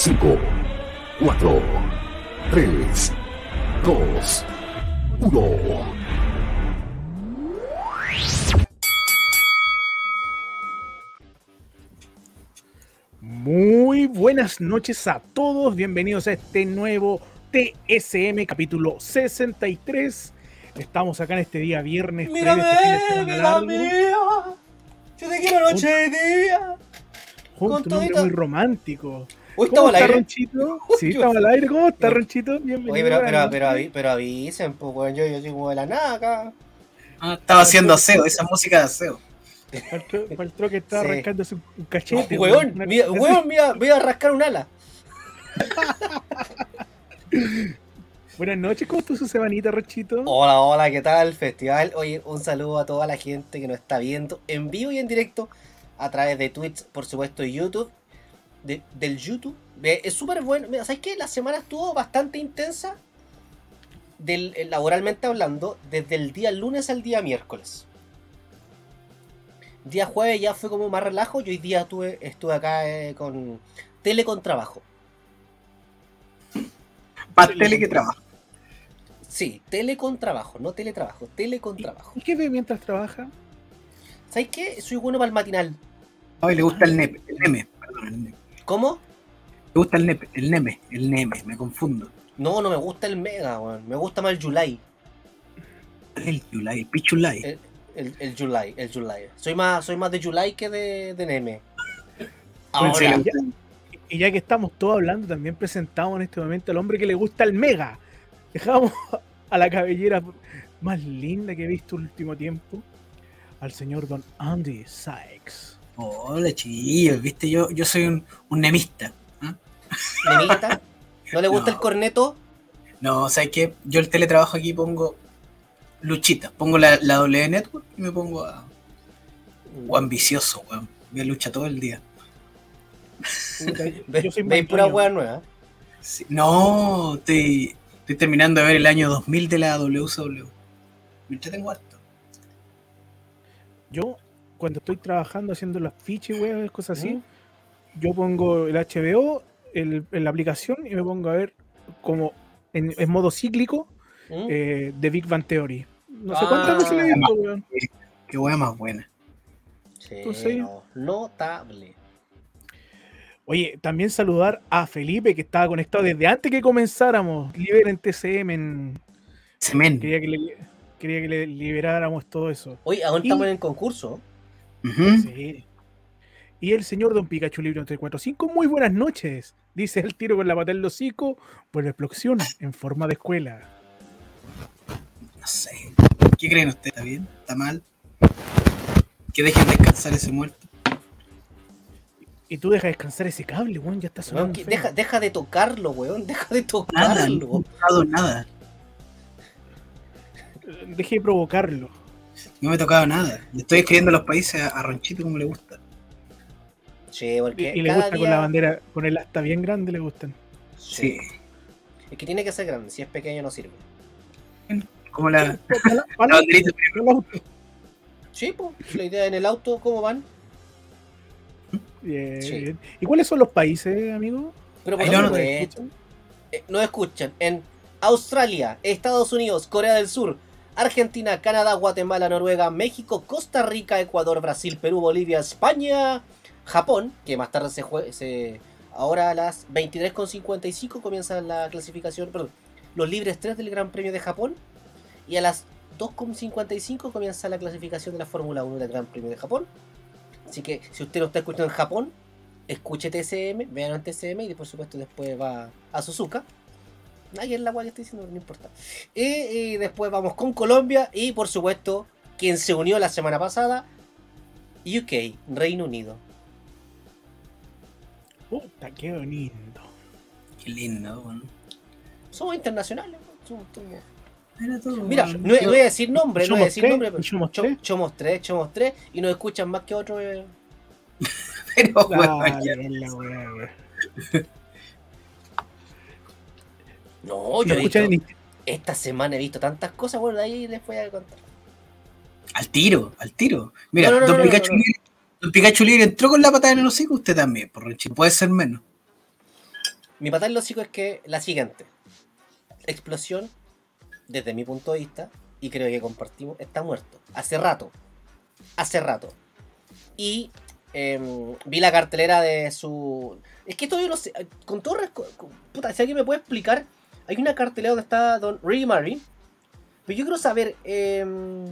5, 4, 3, 2, 1. Muy buenas noches a todos, bienvenidos a este nuevo TSM capítulo 63. Estamos acá en este día viernes. Mírame, este largo, mía. Yo te quiero noche y día. junto con a un muy romántico. Uy, ¿Cómo estamos al está aire. Ronchito? Sí, estamos al aire. ¿Cómo está. Ronchito? Bienvenido. Oye, pero, pero, pero, avi- pero avisen, pues, weón, yo, yo soy como de la nada acá. Ah, estaba haciendo aseo, esa música de aseo. Faltó, que está Sí. arrancándose un cachete. Weón, una mira, cosa weón, mira, voy a rascar un ala. Buenas noches, ¿cómo estuvo su semanita, Ronchito? Hola, hola, ¿qué tal? Festival. Oye, un saludo a toda la gente que nos está viendo en vivo y en directo a través de Twitch, por supuesto, y YouTube. De- del YouTube. Ve, Es súper bueno. Mira, ¿sabes qué? La semana estuvo bastante intensa, del, eh, laboralmente hablando, desde el día lunes al día miércoles. Día jueves ya fue como más relajo y hoy día estuve, estuve acá eh, con tele con trabajo. Más tele que trabajo. Sí, tele con trabajo, no teletrabajo, tele con trabajo. ¿Y qué ve mientras trabaja? ¿Sabes qué? Soy bueno para el matinal. Ay, le gusta el nepe, el neme, perdón, el neme. ¿Cómo? Le gusta el nepe, el neme, el neme, me confundo. No, no me gusta el Mega, weón. Me gusta más el July. El Yulai, el Pichulai. El, el, el July, el July. Soy más, soy más de July que de, de Neme. Ahora, y, ya, y ya que estamos todos hablando, también presentamos en este momento al hombre que le gusta el mega. Dejamos a la cabellera más linda que he visto el último tiempo, al señor Don Andy Sykes. Hola, chiquillos, viste, yo, yo soy un, un nemista. ¿Nemista? ¿No le gusta No. el corneto? No, ¿sabes qué? Yo el teletrabajo aquí pongo luchita, pongo la, la W Network y me pongo a, o ambicioso, weón. Voy a lucha todo el día. Ve- Veis pura weá nueva. Sí, No, estoy, estoy terminando de ver el año 2000 de la WCW. Me entretengo harto. Yo, cuando estoy trabajando haciendo las fichas, weas, cosas así, ¿Mm? yo pongo el HBO el- en la aplicación y me pongo a ver como en, en modo cíclico ¿Mm? eh, de Big Bang Theory. No sé Ah. cuántas veces le he visto, weón. Qué weá más buena. Sí, entonces- no, notable. Oye, también saludar a Felipe que estaba conectado desde antes que comenzáramos. Liberen TCM. En... Semen. Quería, que le, quería que le liberáramos todo eso. Oye, aún Y- estamos en el concurso. Sí. Y el señor Don Pikachu Libre 345, muy buenas noches. Dice el tiro con la pata en el hocico la explosión en forma de escuela. No sé. ¿Qué creen ustedes? ¿Está bien? ¿Está mal? Que dejen descansar ese muerto. Y tú deja descansar ese cable, weón, ya está sonando. deja, deja de tocarlo, weón. Deja de Nada, no he tocarlo. tocado nada. Deje de provocarlo. No me he tocado nada. Le estoy escribiendo los países a, a Ronchito como le gusta. Y, porque y le gusta día... con la bandera, con el asta bien grande le gustan. Sí. Es que tiene que ser grande. Si es pequeño no sirve. Como la, Para- la para- banderita. Sí, pues. La idea en el auto, ¿cómo van? Bien, Sí. bien. ¿Y cuáles son los países, amigo? Pero por no eh, escuchan? eh, nos escuchan en Australia, Estados Unidos, Corea del Sur, Argentina, Canadá, Guatemala, Noruega, México, Costa Rica, Ecuador, Brasil, Perú, Bolivia, España, Japón, que más tarde se juega, ahora a las 23.55 comienza la clasificación, perdón, los libres 3 del Gran Premio de Japón, y a las 2.55 comienza la clasificación de la Fórmula 1 del Gran Premio de Japón. Así que si usted no está escuchando en Japón, escuche TCM, vean TCM y por supuesto después va a Suzuka. Ahí es la guay que estoy diciendo, no importa. Y, y después vamos con Colombia y por supuesto quien se unió la semana pasada, UK, Reino Unido. Puta, qué bonito. Qué lindo, weón. Somos internacionales. ¿no? Somos- somos- todo, Mira, no, no voy a decir nombre, no voy a decir tres, nombre, pero somos tres. somos tres, somos tres y nos escuchan más que otros. eh. Pero, weón, Dale, ya. la. No, yo he en visto- esta semana he visto tantas cosas, bueno, de ahí les voy a contar. Al tiro, al tiro. Mira, No, don, Pikachu. Libre, don Pikachu Libre entró con la patada en el hocico, usted también, por. Puede ser menos. Mi patada en los hocico es que la siguiente. Explosión, desde mi punto de vista, y creo que compartimos, está muerto. Hace rato. Hace rato. Y em, vi la cartelera de su... Es que todavía no sé. Con todo... Puta, si alguien me puede explicar. Hay una cartelera donde está Don Ricky Marvin. Pero yo quiero saber... em,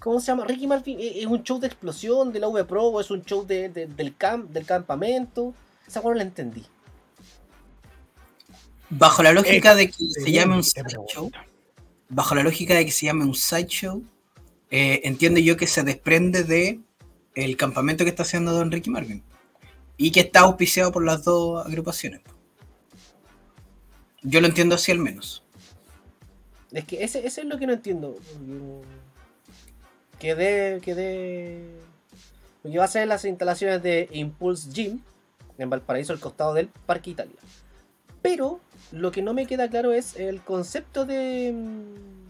¿Cómo se llama? Ricky Marvin ¿e- es un show de explosión de la V Pro o es un show de, de- del, camp, del campamento. Esa cosa no la entendí. Bajo la lógica de que se llame un sideshow, bajo la lógica de que se llame un sideshow, eh, entiendo yo que se desprende de el campamento que está haciendo Don Ricky Marvin y que está auspiciado por las dos agrupaciones. Yo lo entiendo así al menos. Es que ese, ese es lo que no entiendo. Quedé. Quedé. Porque va a ser las instalaciones de Impulse Gym en Valparaíso, al costado del Parque Italia. Pero lo que no me queda claro es el concepto de. mm,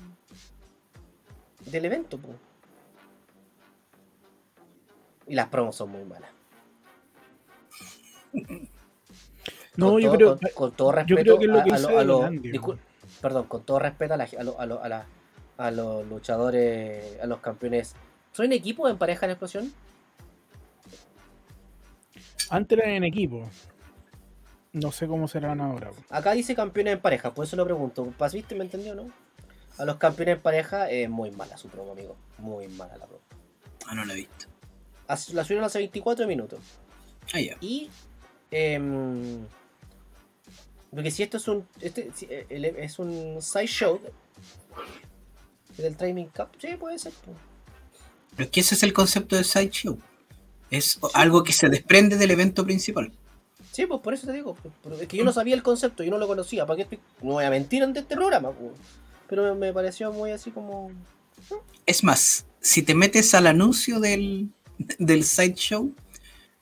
del evento. po. Y las promos son muy malas. No, Con yo todo- creo. con, con todo yo respeto creo que es lo a- que a, dice lo- a lo- Donandi, discul- weón. perdón, con todo respeto a, la- a, lo- a, lo- a la- a los luchadores, a los campeones. ¿Son en equipo o en pareja en explosión? Antes eran en equipo. No sé cómo serán ahora. Acá dice campeones en pareja, por eso lo pregunto. ¿Pas- ¿Viste? ¿Me entendió, no? A los campeones en pareja es muy mala su promo, amigo. Muy mala la promo. Ah, no lo he visto. La subieron hace 24 minutos. Ah, ya. Y. em, porque si esto es un. Este, si, eh, el- es un side show. Del Training Cup. Sí, puede ser. Pero es que ese es el concepto de sideshow. Es algo que se desprende del evento principal. Sí, pues por eso te digo. pues, es que yo no sabía el concepto, yo no lo conocía. ¿Para qué estoy- No voy a mentir ante este programa. pues. Pero me, me pareció muy así como. Es más, si te metes al anuncio del, del sideshow,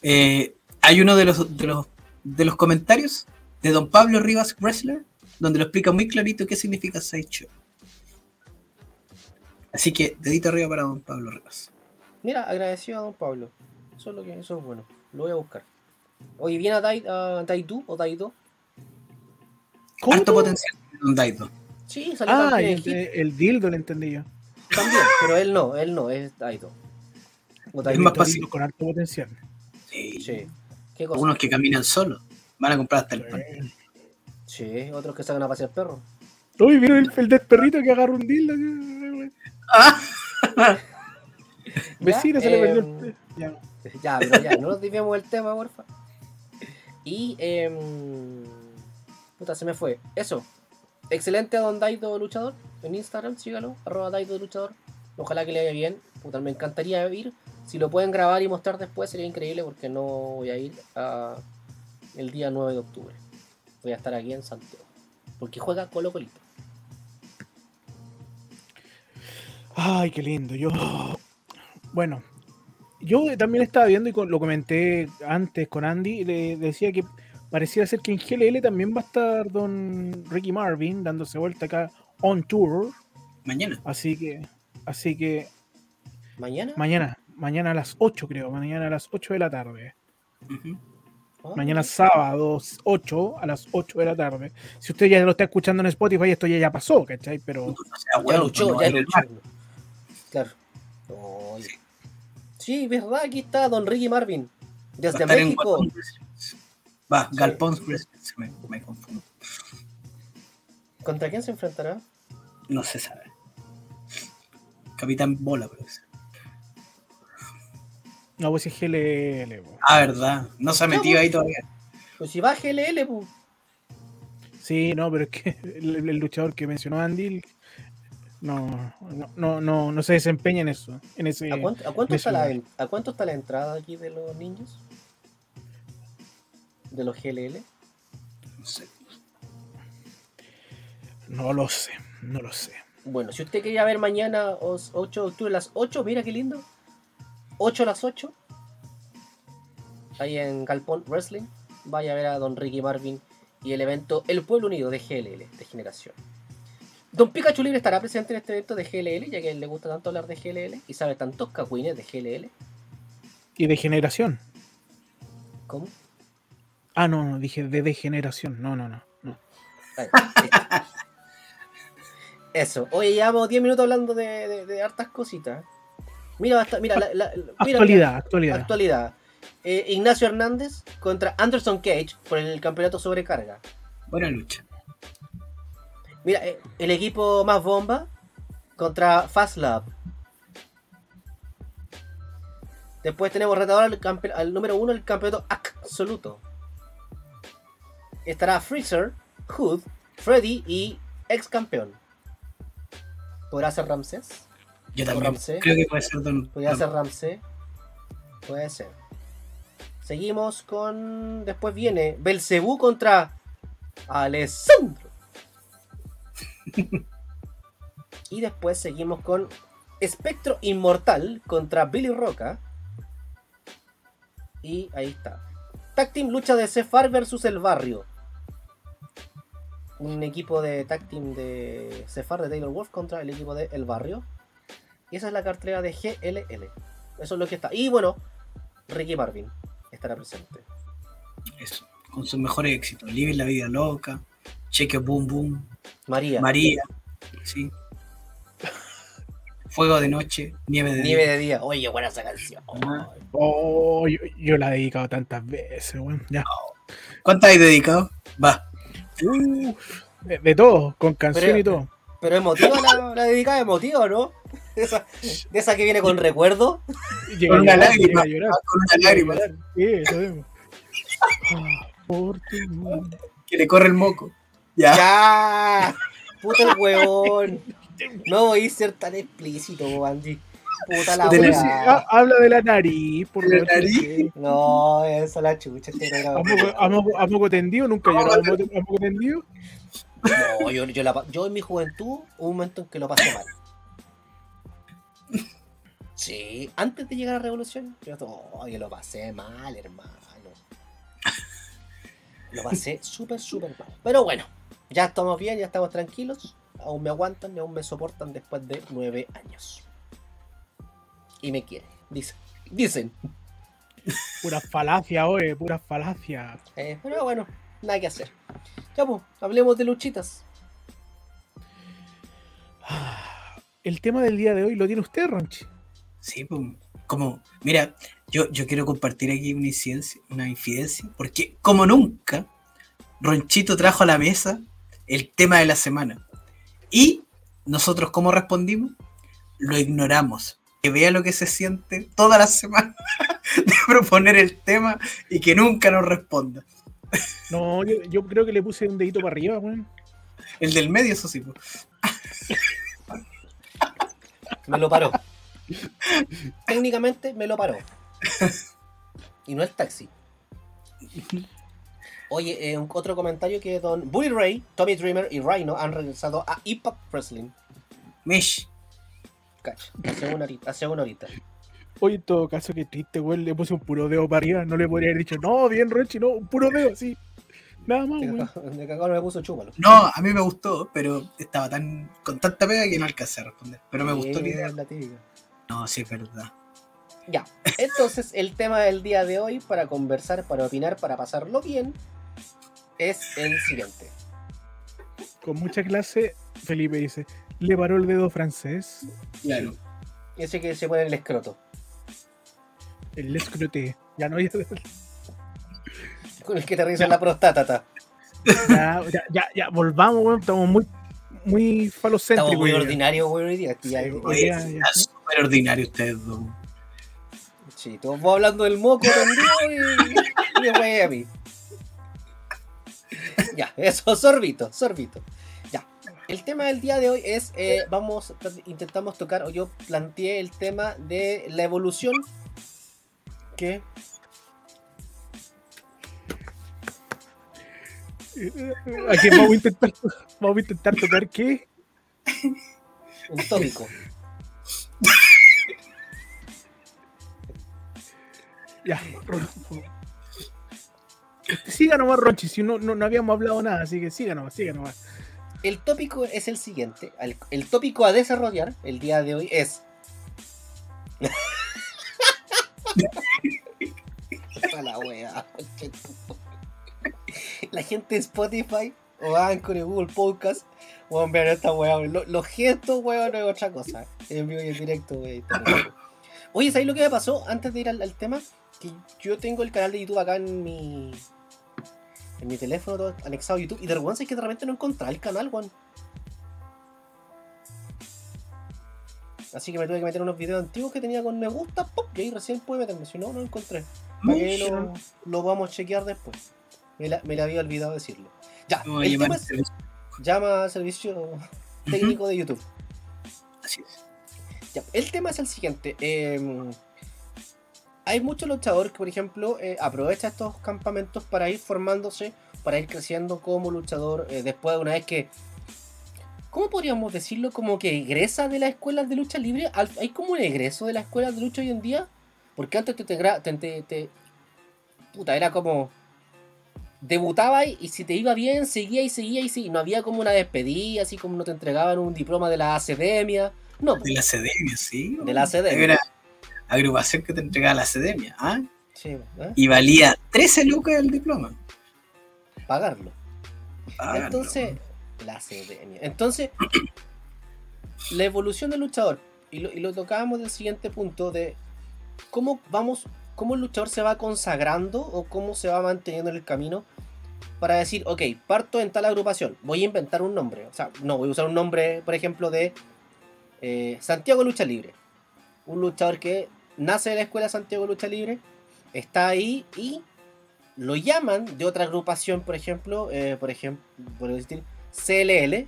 eh, hay uno de los, de, los, de los comentarios de Don Pablo Rivas Wrestler, donde lo explica muy clarito qué significa sideshow. Así que, dedito arriba para Don Pablo Rivas. Mira, agradecido a don Pablo. Eso es lo que eso es bueno. Lo voy a buscar. Oye, ¿viene a, Dai, a Daidu o? Harto ¿Cómo? potencial de Don Daido. Sí, salió Ah, el, el dildo le entendí yo. también, pero él no, él no, es Daido. O Es más fácil. Con alto potencial. Sí. Sí. ¿Qué cosa? Unos que caminan solos. Van a comprar hasta el pan. Sí, otros que sacan a pasear perro. Uy, ¿vieron el, el del perrito que agarra un dildo? Ah, Vecino se le perdió el em, Ya. Ya, pero ya, no nos desviemos del tema, porfa. Y, eh, puta, se me fue. Eso. Excelente a Don Daido Luchador en Instagram, sígalo, arroba Daido Luchador. Ojalá que le vaya bien. Puta, me encantaría ir. Si lo pueden grabar y mostrar después sería increíble porque no voy a ir a el día 9 de octubre. Voy a estar aquí en Santiago. Porque juega Colo Colito. Ay, qué lindo. Yo. Bueno, yo también estaba viendo y con- lo comenté antes con Andy. Le decía que parecía ser que en GLL también va a estar don Ricky Marvin dándose vuelta acá on tour. mañana. Así que, así que ¿Mañana? mañana, mañana a las 8 creo, mañana a las 8 de la tarde. Mañana sábado 8 a las 8 de la tarde. Si usted ya lo está escuchando en Spotify, esto ya, ya pasó, ¿cachai? Pero O sea, Ya luchó, no, ya luchó. Claro. Sí, verdad, aquí está Don Ricky Marvin. Va Desde en México. Va, Galpón me, me confundo. ¿Contra quién se enfrentará? No se sabe. Capitán Bola, parece. No, pues es GLL. po. Ah, verdad. No se ha metido ahí todavía. Pues si va GLL, pues. Sí, no, pero es que el, el luchador que mencionó Andy no, no, no, no, no se desempeña en eso. En ese, ¿A cuánto, a cuánto me está la. ¿A cuánto está la entrada aquí de los niños? De los GLL. No sé. No lo sé, no lo sé. Bueno, si usted quería ver mañana os- 8 de octubre a las 8, mira qué lindo. 8 a las 8. Ahí en Galpón Wrestling. Vaya a ver a Don Ricky Marvin y el evento El Pueblo Unido de GLL, de generación. Don Pikachu Libre estará presente en este evento de GLL, ya que a él le gusta tanto hablar de GLL y sabe tantos cagüines de GLL. Y de generación. ¿Cómo? Ah, no, no, dije de degeneración. No, no, no. no. Ahí, listo. Eso. Oye, llevamos 10 minutos hablando de, de- de hartas cositas. Mira, mira, la, la- mira, actualidad, actualidad. actualidad. Eh, Ignacio Hernández contra Anderson Cage por el campeonato sobrecarga. Buena lucha. Mira, eh, el equipo más bomba contra Fast Lab. Después tenemos retador al número uno del campeonato absoluto. Estará Freezer, Hood, Freddy y ex campeón. ¿Podrá ser Ramses? Yo ¿O también Ramsey? creo que puede ser Don. ¿Podría ser Ramsey? Puede ser. Seguimos con. Después viene Belcebú contra Alessandro. y después seguimos con Espectro Inmortal contra Billy Roca. Y ahí está. Tag Team lucha de Cefar versus el barrio. Un equipo de tag team de Cefar de Taylor Wolf contra el equipo de El Barrio. Y esa es la cartelera de GLL. Eso es lo que está. Y bueno, Ricky Marvin estará presente. Eso, con sus mejores éxitos. Live la vida loca. Cheque boom boom. María. María. Sí. Fuego de noche. Nieve de Nieve día. de día. Oye, buena esa canción. Oh, yo, yo la he dedicado tantas veces, weón. Ya. ¿Cuántas hay dedicado? Va. De, de todo, con canción Pero- y todo. Pero emotiva la, la dedicada, emotiva, ¿no? De esa, de esa que viene con recuerdo. Con una lágrima. llega a llorar, Con una lágrima. Sí, Por tu. Que le corre el moco. Ya. ¡Ya! Puta el huevón. No voy a ser tan explícito, Andy. Puta la De la- habla de la nariz, por De la nariz. No, esa la chucha. este. ¿A poco, a poco- a poco tendido? ¿Nunca llorado a poco tendido? No, yo, yo, la yo en mi juventud hubo un momento en que lo pasé mal. Sí, antes de llegar a la revolución, yo, lo pasé mal, hermano. Lo pasé súper, súper mal. Pero bueno, ya estamos bien, ya estamos tranquilos. Aún me aguantan y aún me soportan después de nueve años. Y me quieren, dicen. Dicen. Pura falacia, oye, pura falacia. Eh, pero bueno, nada que hacer. Ya pues, hablemos de luchitas. El tema del día de hoy lo tiene usted, Ronchi. Sí, pues, como, mira, yo, yo quiero compartir aquí una incidencia, una infidencia, porque como nunca, Ronchito trajo a la mesa el tema de la semana. Y nosotros, ¿cómo respondimos? Lo ignoramos. Que vea lo que se siente toda la semana de proponer el tema y que nunca nos responda. No, yo, yo creo que le puse un dedito para arriba, weón. El del medio, eso sí. pues. Me lo paró. Técnicamente me lo paró. Y no es taxi. Oye, eh, un- otro comentario que Don Bully Ray, Tommy Dreamer y Rhino han regresado a Impact Wrestling. Mesh. Cacha, hace una horita. Hace una horita. Oye, en todo caso, qué triste, weón. Le puse un puro dedo para arriba. No le podría haber dicho, no, bien, Ronchi, no, un puro dedo, así. Nada más, cagado- de cagado me puso chúpalo. No, a mí me gustó, pero estaba tan con tanta pega que no alcancé a responder. Pero me gustó la Sí, idea. la típica. No, sí, es verdad. Ya, entonces el tema del día de hoy para conversar, para opinar, para pasarlo bien, es el siguiente. Con mucha clase, Felipe dice, le paró el dedo francés, Claro. Ese que se pone en el escroto. el escrote. Ya no, ya, Con el que te revisan la próstata. ya, ya, ya, ya, volvamos, weón. Estamos muy, muy Estamos falocéntricos. muy ya. ordinarios, güey, hoy día. Sí, ya. Súper ordinario ustedes dos. Sí, todos vos hablando del moco tendido y, y después a mí. Ya, eso, sorbito, sorbito. Ya. El tema del día de hoy es, eh, vamos, intentamos tocar, o yo planteé el tema de la evolución. ¿Qué? Aquí vamos a intentar, vamos a intentar tocar qué. Un tópico. Ya, Siga nomás, Ronchi, si no, no, no habíamos hablado nada, así que siga nomás, siga nomás. El tópico es el siguiente. El, el tópico a desarrollar el día de hoy es. La wea. la gente de Spotify o Anchor y Google Podcast. Weón, vean esta. Lo- Los gestos, weón, no es otra cosa. En vivo y en directo, weón. Oye, ¿sabéis lo que me pasó antes de ir al, al tema? Que yo tengo el canal de YouTube acá en mi. En mi teléfono, todo anexado a YouTube. Y de vergüenza es que de repente no encontraba el canal, weón. Así que me tuve que meter unos videos antiguos que tenía con me gusta, pop, y ahí recién pude meterme. Si no, no lo encontré. Para que lo, lo vamos a chequear después. Me la, me la había olvidado decirlo. Ya, a el tema al es- servicio. llama al servicio técnico de YouTube. Así es. Ya, el tema es el siguiente. eh, hay muchos luchadores que, por ejemplo, eh, aprovechan estos campamentos para ir formándose, para ir creciendo como luchador. eh, después de una vez que. ¿Cómo podríamos decirlo? Como que egresa de las escuelas de lucha libre. ¿Hay como un egreso de las escuelas de lucha hoy en día? Porque antes te. te, te- te- te- puta, era como. Debutaba y, y si te iba bien, seguía y seguía y seguía. No había como una despedida, así como no te entregaban un diploma de la academia. No, De la academia, sí. De la academia. Agrupación que te entregaba la academia. ¿ah? sí, ¿eh? Y valía 13 lucas el diploma. pagarlo. Entonces, la academia. Entonces, la evolución del luchador, y lo, y lo tocábamos del siguiente punto de cómo vamos, cómo el luchador se va consagrando o cómo se va manteniendo en el camino para decir, ok, parto en tal agrupación, voy a inventar un nombre. O sea, no, voy a usar un nombre, por ejemplo, de eh, Santiago Lucha Libre. Un luchador que nace de la escuela Santiago Lucha Libre, está ahí y lo llaman de otra agrupación, por ejemplo, eh, por ejemplo, por decir CLL,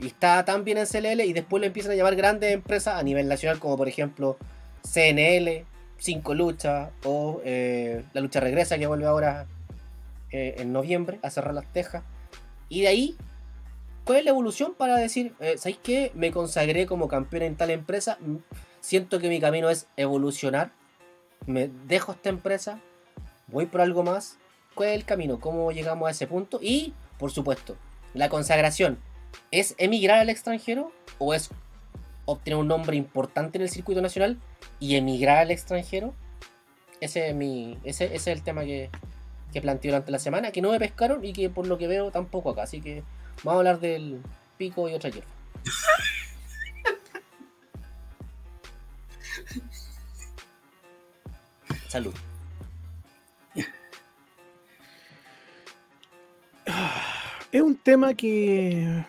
y está también en CLL, y después lo empiezan a llamar grandes empresas a nivel nacional, como por ejemplo CNL, 5 Lucha, o eh, La Lucha Regresa, que vuelve ahora eh, en noviembre a cerrar las tejas. Y de ahí, ¿cuál es la evolución para decir, ¿sabéis qué? Me consagré como campeón en tal empresa, siento que mi camino es evolucionar, me dejo esta empresa, voy por algo más. ¿Cuál es el camino? ¿Cómo llegamos a ese punto? Y, por supuesto, la consagración. ¿Es emigrar al extranjero o es obtener un nombre importante en el circuito nacional y emigrar al extranjero? Ese es, mi, ese, es el tema que, que planteé durante la semana, que no me pescaron y que por lo que veo tampoco acá. Así que vamos a hablar del pico y otra hierba. Salud. Es un tema que.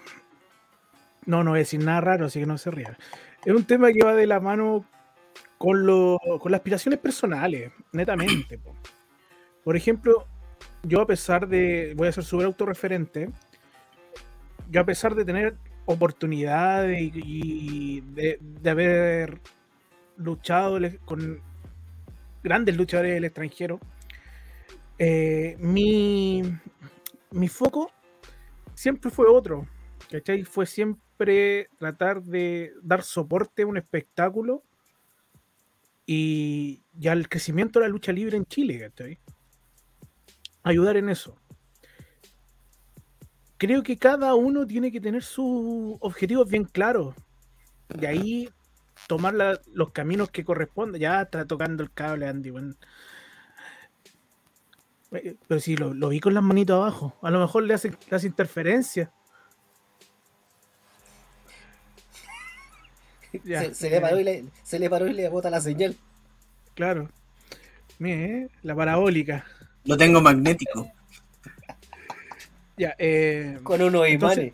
No, no voy a decir nada raro, así que no se rían. Es un tema que va de la mano con, lo- con las aspiraciones personales, netamente. po. Por ejemplo, yo a pesar de. Voy a ser súper autorreferente. Yo a pesar de tener oportunidades y, de haber luchado con grandes luchadores del extranjero, eh, mi, mi foco siempre fue otro, ¿cachai? Fue siempre tratar de dar soporte a un espectáculo y, y al crecimiento de la lucha libre en Chile. Ayudar en eso. Creo que cada uno tiene que tener sus objetivos bien claros. De ahí tomar la- los caminos que corresponden. Ya está tocando el cable, Andy. weón. Eh, Pero si lo, lo vi con las manitos abajo. A lo mejor le hace, le hace interferencia. Ya, se, se le paró y le, se le paró y le bota la señal. Claro. Mire, eh, la parabólica. Lo tengo magnético. Ya, eh, Con unos imanes. Entonces,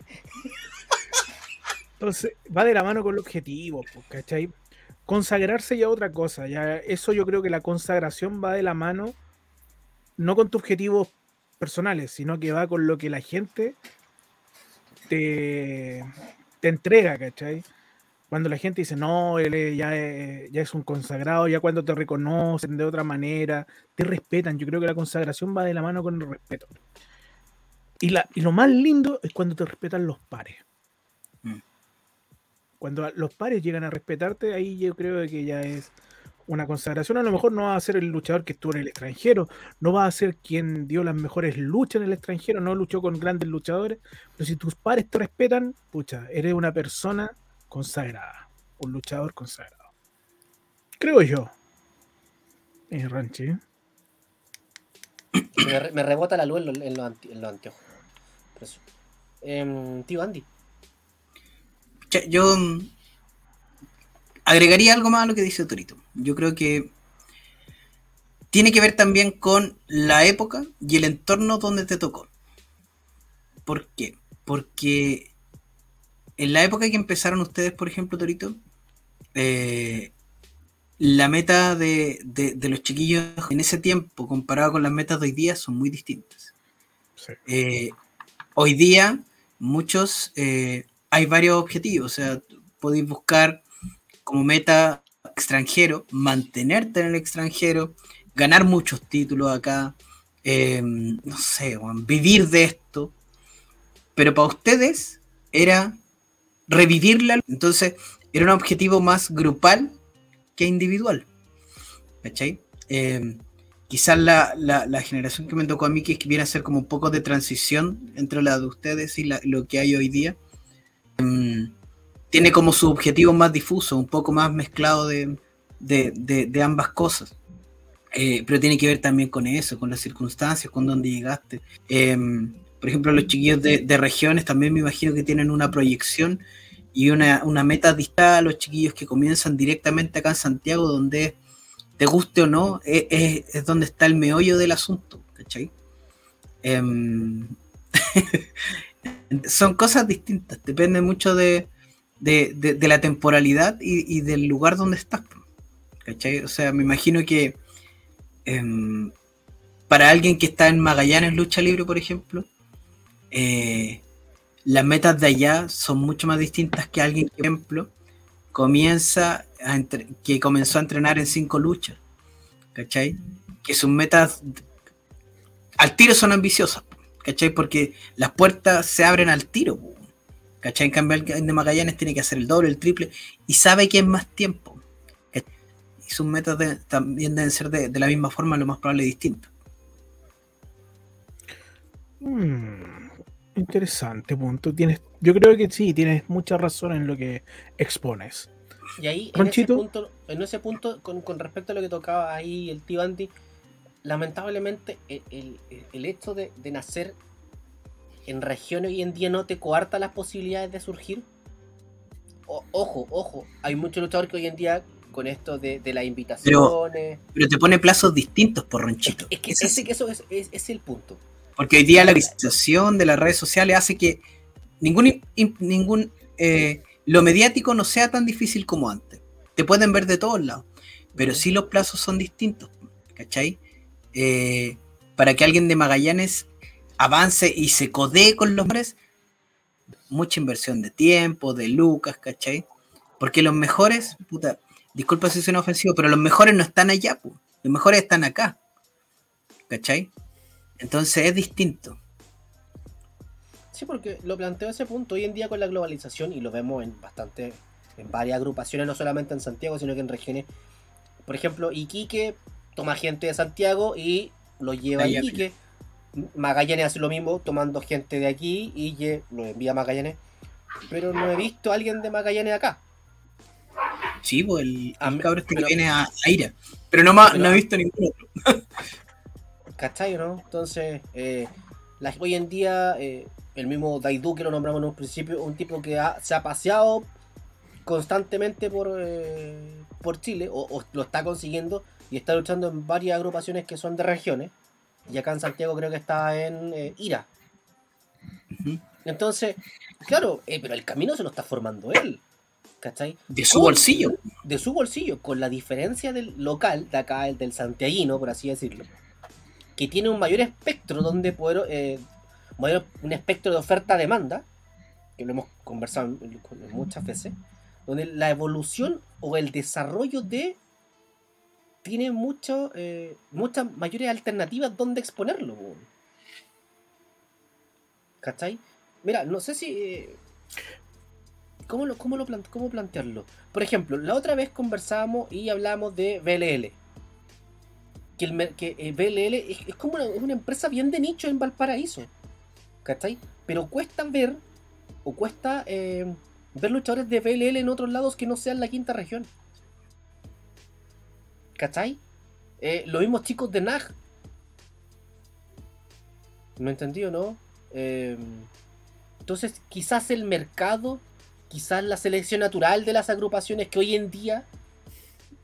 va de la mano con el objetivo, ¿cachai? Consagrarse ya otra cosa, ya eso yo creo que la consagración va de la mano no con tus objetivos personales, sino que va con lo que la gente te, entrega, ¿cachai? Cuando la gente dice, no, él ya, es, ya es un consagrado, ya cuando te reconocen de otra manera, te respetan, yo creo que la consagración va de la mano con el respeto. Y, la, y lo más lindo es cuando te respetan los pares cuando los pares llegan a respetarte, ahí yo creo que ya es una consagración. A lo mejor no va a ser el luchador que estuvo en el extranjero, no va a ser quien dio las mejores luchas en el extranjero, no luchó con grandes luchadores, pero si tus pares te respetan, pucha, eres una persona consagrada, un luchador consagrado. Creo yo. Eh, Ranchi. Me, me rebota la luz en los, los anteojos. Em, tío Andy. Yo mm, agregaría algo más a lo que dice Torito. Yo creo que tiene que ver también con la época y el entorno donde te tocó. ¿Por qué? Porque en la época que empezaron ustedes, por ejemplo, Torito, eh, la meta de, de- de los chiquillos en ese tiempo, comparado con las metas de hoy día, son muy distintas. Sí. Eh, hoy día, muchos, eh, hay varios objetivos, o sea, podéis buscar como meta extranjero, mantenerte en el extranjero, ganar muchos títulos acá, eh, no sé, vivir de esto, pero para ustedes era revivirla, entonces era un objetivo más grupal que individual, ¿cachai? Eh, quizás la, la- generación que me tocó a mí, que viene a ser como un poco de transición entre la de ustedes y lo que hay hoy día, tiene como su objetivo más difuso, un poco más mezclado de, de- ambas cosas. Eh, pero tiene que ver también con eso, con las circunstancias, con dónde llegaste. Eh, por ejemplo, los chiquillos de, regiones también me imagino que tienen una proyección y una, una meta distinta a los chiquillos que comienzan directamente acá en Santiago, donde te guste o no, es, es- es donde está el meollo del asunto, ¿cachai? Em, son cosas distintas, depende mucho de, de- de- la temporalidad y, del lugar donde estás, ¿cachai? O sea, me imagino que em, para alguien que está en Magallanes Lucha Libre, por ejemplo, eh, las metas de allá son mucho más distintas que alguien que, por ejemplo, comienza que comenzó a entrenar en cinco luchas, ¿cachai? Que sus metas al tiro son ambiciosas, ¿cachai? Porque las puertas se abren al tiro, ¿cachai? En cambio, alguien de Magallanes tiene que hacer el doble, el triple, y sabe que es más tiempo. ¿cachai? Y sus metas de- también deben ser de, de la misma forma, lo más probable distintas. Mm, interesante punto. Tienes, yo creo que sí, tienes mucha razón en lo que expones. Y ahí, en ese Ronchito. punto, en ese punto con, con respecto a lo que tocaba ahí el tío Andy, lamentablemente el, el- el hecho de, de nacer en región hoy en día no te coarta las posibilidades de surgir. O- ojo, ojo, hay muchos luchadores que hoy en día con esto de, de las invitaciones... Pero te pone plazos distintos por Ronchito. es que, Ese es- eso es, el punto. Porque hoy día la utilización de las redes sociales hace que ningún, ningún eh, lo mediático no sea tan difícil como antes. Te pueden ver de todos lados, pero sí los plazos son distintos, ¿cachai? Eh, para que alguien de Magallanes avance y se codee con los hombres, mucha inversión de tiempo, de lucas, ¿cachai? Porque los mejores, disculpa si suena ofensivo, pero los mejores no están allá, los mejores están acá, ¿cachai? Entonces es distinto. Sí, porque lo planteo ese punto. Hoy en día con la globalización, y lo vemos en bastante, en varias agrupaciones, no solamente en Santiago, sino que en regiones. Por ejemplo, Iquique toma gente de Santiago y lo lleva a. Iquique. Magallanes hace lo mismo, tomando gente de aquí y lo envía a Magallanes. Pero no he visto a alguien de Magallanes acá. Sí, pues el, Ah, el cabrón este que viene a, a Ira. Pero no, Pero- no he visto ninguno otro. ¿Cachai, no? Entonces, eh, la- hoy en día, eh, el mismo Daidu que lo nombramos en un principio, un tipo que ha- se ha paseado constantemente por, eh, por Chile, o, o lo está consiguiendo, y está luchando en varias agrupaciones que son de regiones. Y acá en Santiago creo que está en eh, Ira. Entonces, claro, eh, pero el camino se lo está formando él. ¿Cachai? De su Con- bolsillo. de su bolsillo, con la diferencia del local, de acá, el del santiaguino, por así decirlo, que tiene un mayor espectro donde poder, eh, mayor- un espectro de oferta-demanda, que lo hemos conversado muchas veces, donde la evolución o el desarrollo de tiene eh, muchas mayores alternativas donde exponerlo. po. ¿Cachai? Mira, no sé si... eh, ¿Cómo, lo, cómo, lo cómo plantearlo? Por ejemplo, la otra vez conversábamos y hablamos de BLL. Que, el, que eh, BLL es, como una, es una empresa bien de nicho en Valparaíso. ¿Cachai? Pero cuesta ver, o cuesta ver luchadores de BLL en otros lados que no sean la quinta región. ¿Cachai? Eh, los chicos de NAG. ¿Me entendió, no? Eh, entonces, quizás el mercado, quizás la selección natural de las agrupaciones que hoy en día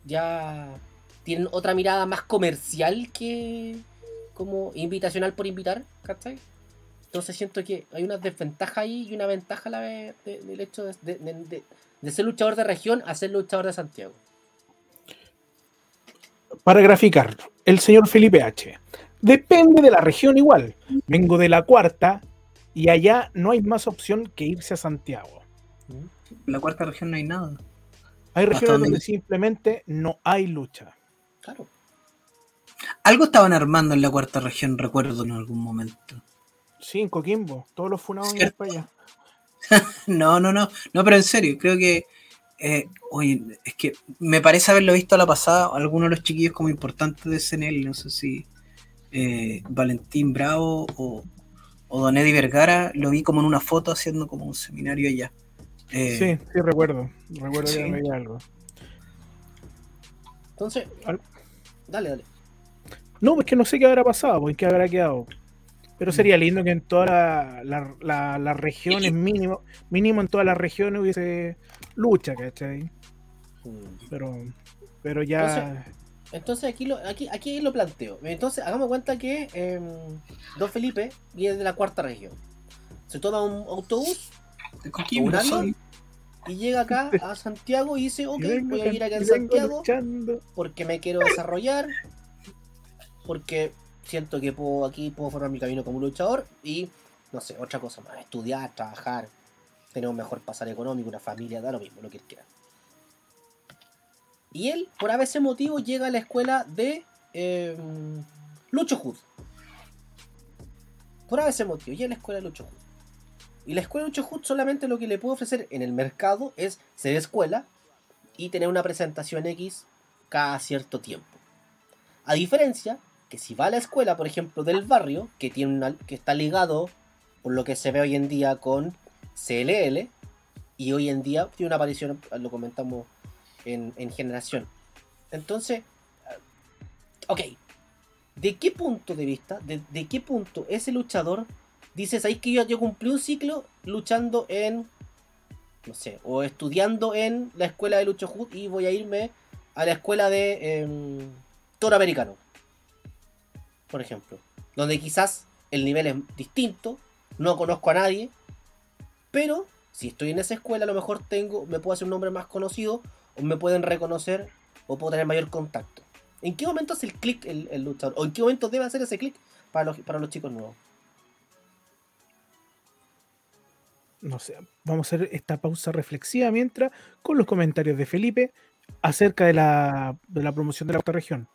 ya tienen otra mirada más comercial que como invitacional por invitar, ¿cachai? Entonces siento que hay una desventaja ahí y una ventaja a la vez de- del hecho de, de- de- de ser luchador de región a ser luchador de Santiago. Para graficar, el señor Felipe H. Depende de la región igual. Vengo de la cuarta y allá no hay más opción que irse a Santiago. En la cuarta región no hay nada. Hay regiones donde- donde simplemente no hay lucha. Claro. Algo estaban armando en la cuarta región, recuerdo en algún momento. Sí, en Coquimbo, todos los funados para allá. No, no, no. No, pero en serio, creo que. Eh, oye, es que me parece haberlo visto a la pasada, algunos de los chiquillos como importantes de SNL, no sé si eh, Valentín Bravo o, o Don Eddie Vergara, lo vi como en una foto haciendo como un seminario allá. Eh, Sí, sí, recuerdo. Recuerdo Sí. que veía algo. Entonces, Al- dale, dale. No, pues que no sé qué habrá pasado, pues qué habrá quedado. Pero sería lindo que en todas la- la- la- las regiones, mínimo, mínimo en todas las regiones hubiese lucha, ¿cachai? Mm. Pero, pero ya. Entonces aquí lo, aquí, aquí lo planteo. Entonces hagamos cuenta que em, Don Felipe viene de la cuarta región. Se toma un autobús ¿Un avión? y llega acá a Santiago y dice, ok, y voy a ir acá en Santiago luchando. porque me quiero desarrollar, porque siento que puedo, aquí puedo formar mi camino como luchador y, no sé, otra cosa más, estudiar, trabajar, tener un mejor pasar económico, una familia, da lo mismo, lo que él quiera. Y él, por ese motivo, llega a la escuela de eh, Lucho Hood. Por ese motivo, llega a la escuela de Lucho Hood. Y la escuela de Lucho Hood solamente lo que le puede ofrecer en el mercado es ser escuela y tener una presentación X cada cierto tiempo. A diferencia que si va a la escuela, por ejemplo, del barrio, que, tiene una- que está ligado, por lo que se ve hoy en día, con CLL, y hoy en día tiene una aparición, lo comentamos en, en generación. Entonces, eh, ok, ¿de qué punto de vista, de, qué punto ese luchador dice, ¿sabéis que yo, yo cumplí un ciclo luchando en, no sé, o estudiando en la escuela de Lucho Hood y voy a irme a la escuela de em, toro americano? Por ejemplo, donde quizás el nivel es distinto, no conozco a nadie, pero si estoy en esa escuela a lo mejor tengo, me puedo hacer un nombre más conocido o me pueden reconocer o puedo tener mayor contacto. ¿En qué momento hace el clic el, el luchador? ¿O en qué momento debe hacer ese clic para los, para los chicos nuevos? No sé, vamos a hacer esta pausa reflexiva mientras con los comentarios de Felipe acerca de la, de la promoción de la cuarta región.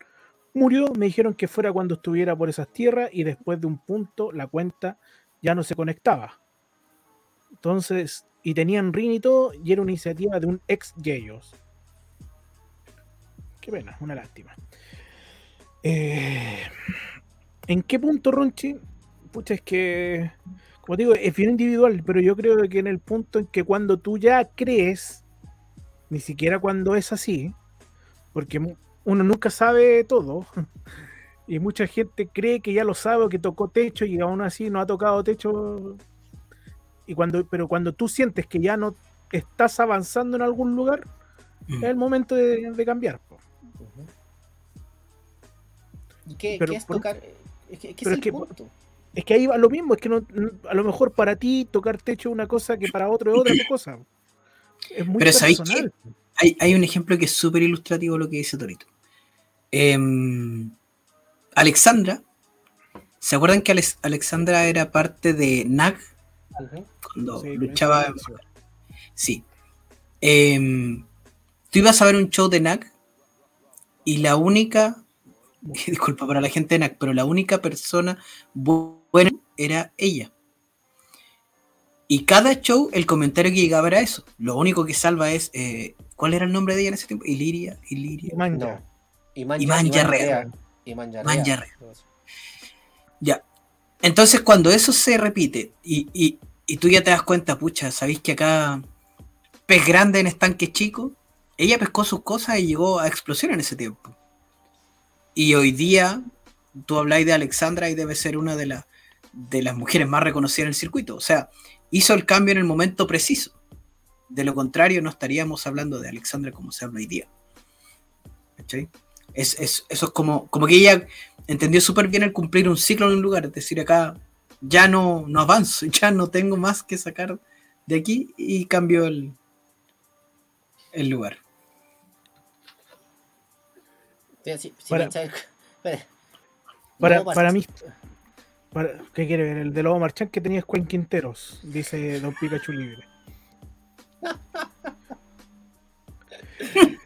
Murió, me dijeron que fuera cuando estuviera por esas tierras y después de un punto la cuenta ya no se conectaba. Entonces, y tenían ring y todo, y era una iniciativa de un ex Yeyos. Qué pena, una lástima. Eh, ¿En qué punto, Ronchi? Pucha, es que, como digo, es bien individual, pero yo creo que en el punto en que cuando tú ya crees, ni siquiera cuando es así, porque uno nunca sabe todo, y mucha gente cree que ya lo sabe, que tocó techo y aún así no ha tocado techo. Y cuando, pero cuando tú sientes que ya no estás avanzando en algún lugar, Mm. es el momento de, de cambiar. ¿Y qué, Pero qué es tocar? Es que, ¿qué pero es es el que- punto? Es que ahí va lo mismo, es que no, no- a lo mejor para ti tocar techo es una cosa que para otro es otra cosa. Es muy Pero ¿sabéis personal. Hay, hay un ejemplo que es súper ilustrativo lo que dice Torito. Em, Alexandra, ¿se acuerdan que Alex- Alexandra era parte de NAG Cuando Sí, luchaba? Sí. Em, tú ibas a ver un show de NAC y la única, disculpa para la gente de NAC, pero la única persona bu- buena era ella. Y cada show el comentario que llegaba era eso. Lo único que salva es, eh, ¿cuál era el nombre de ella en ese tiempo? Iliria, Iliria. Yarrea. Imán Yarrea. Ya. Entonces, cuando eso se repite y, y- y tú ya te das cuenta, pucha, sabéis que acá pez grande en estanque chico, ella pescó sus cosas y llegó a explosión en ese tiempo. Y hoy día, tú habláis de Alexandra y debe ser una de, las de las mujeres más reconocidas en el circuito. O sea, hizo el cambio en el momento preciso. De lo contrario, no estaríamos hablando de Alexandra como se habla hoy día. ¿Cachai? Es, es- eso es como, como que ella entendió súper bien el cumplir un ciclo en un lugar. Es decir, acá ya no, no avanzo, ya no tengo más que sacar de aquí y cambio el, el lugar. Sí, sí, sí, Para-. Para, para mí. para- ¿Qué quiere ver? El de Lobo Marchán que tenía Juan Quinteros, dice Don Pikachu Libre.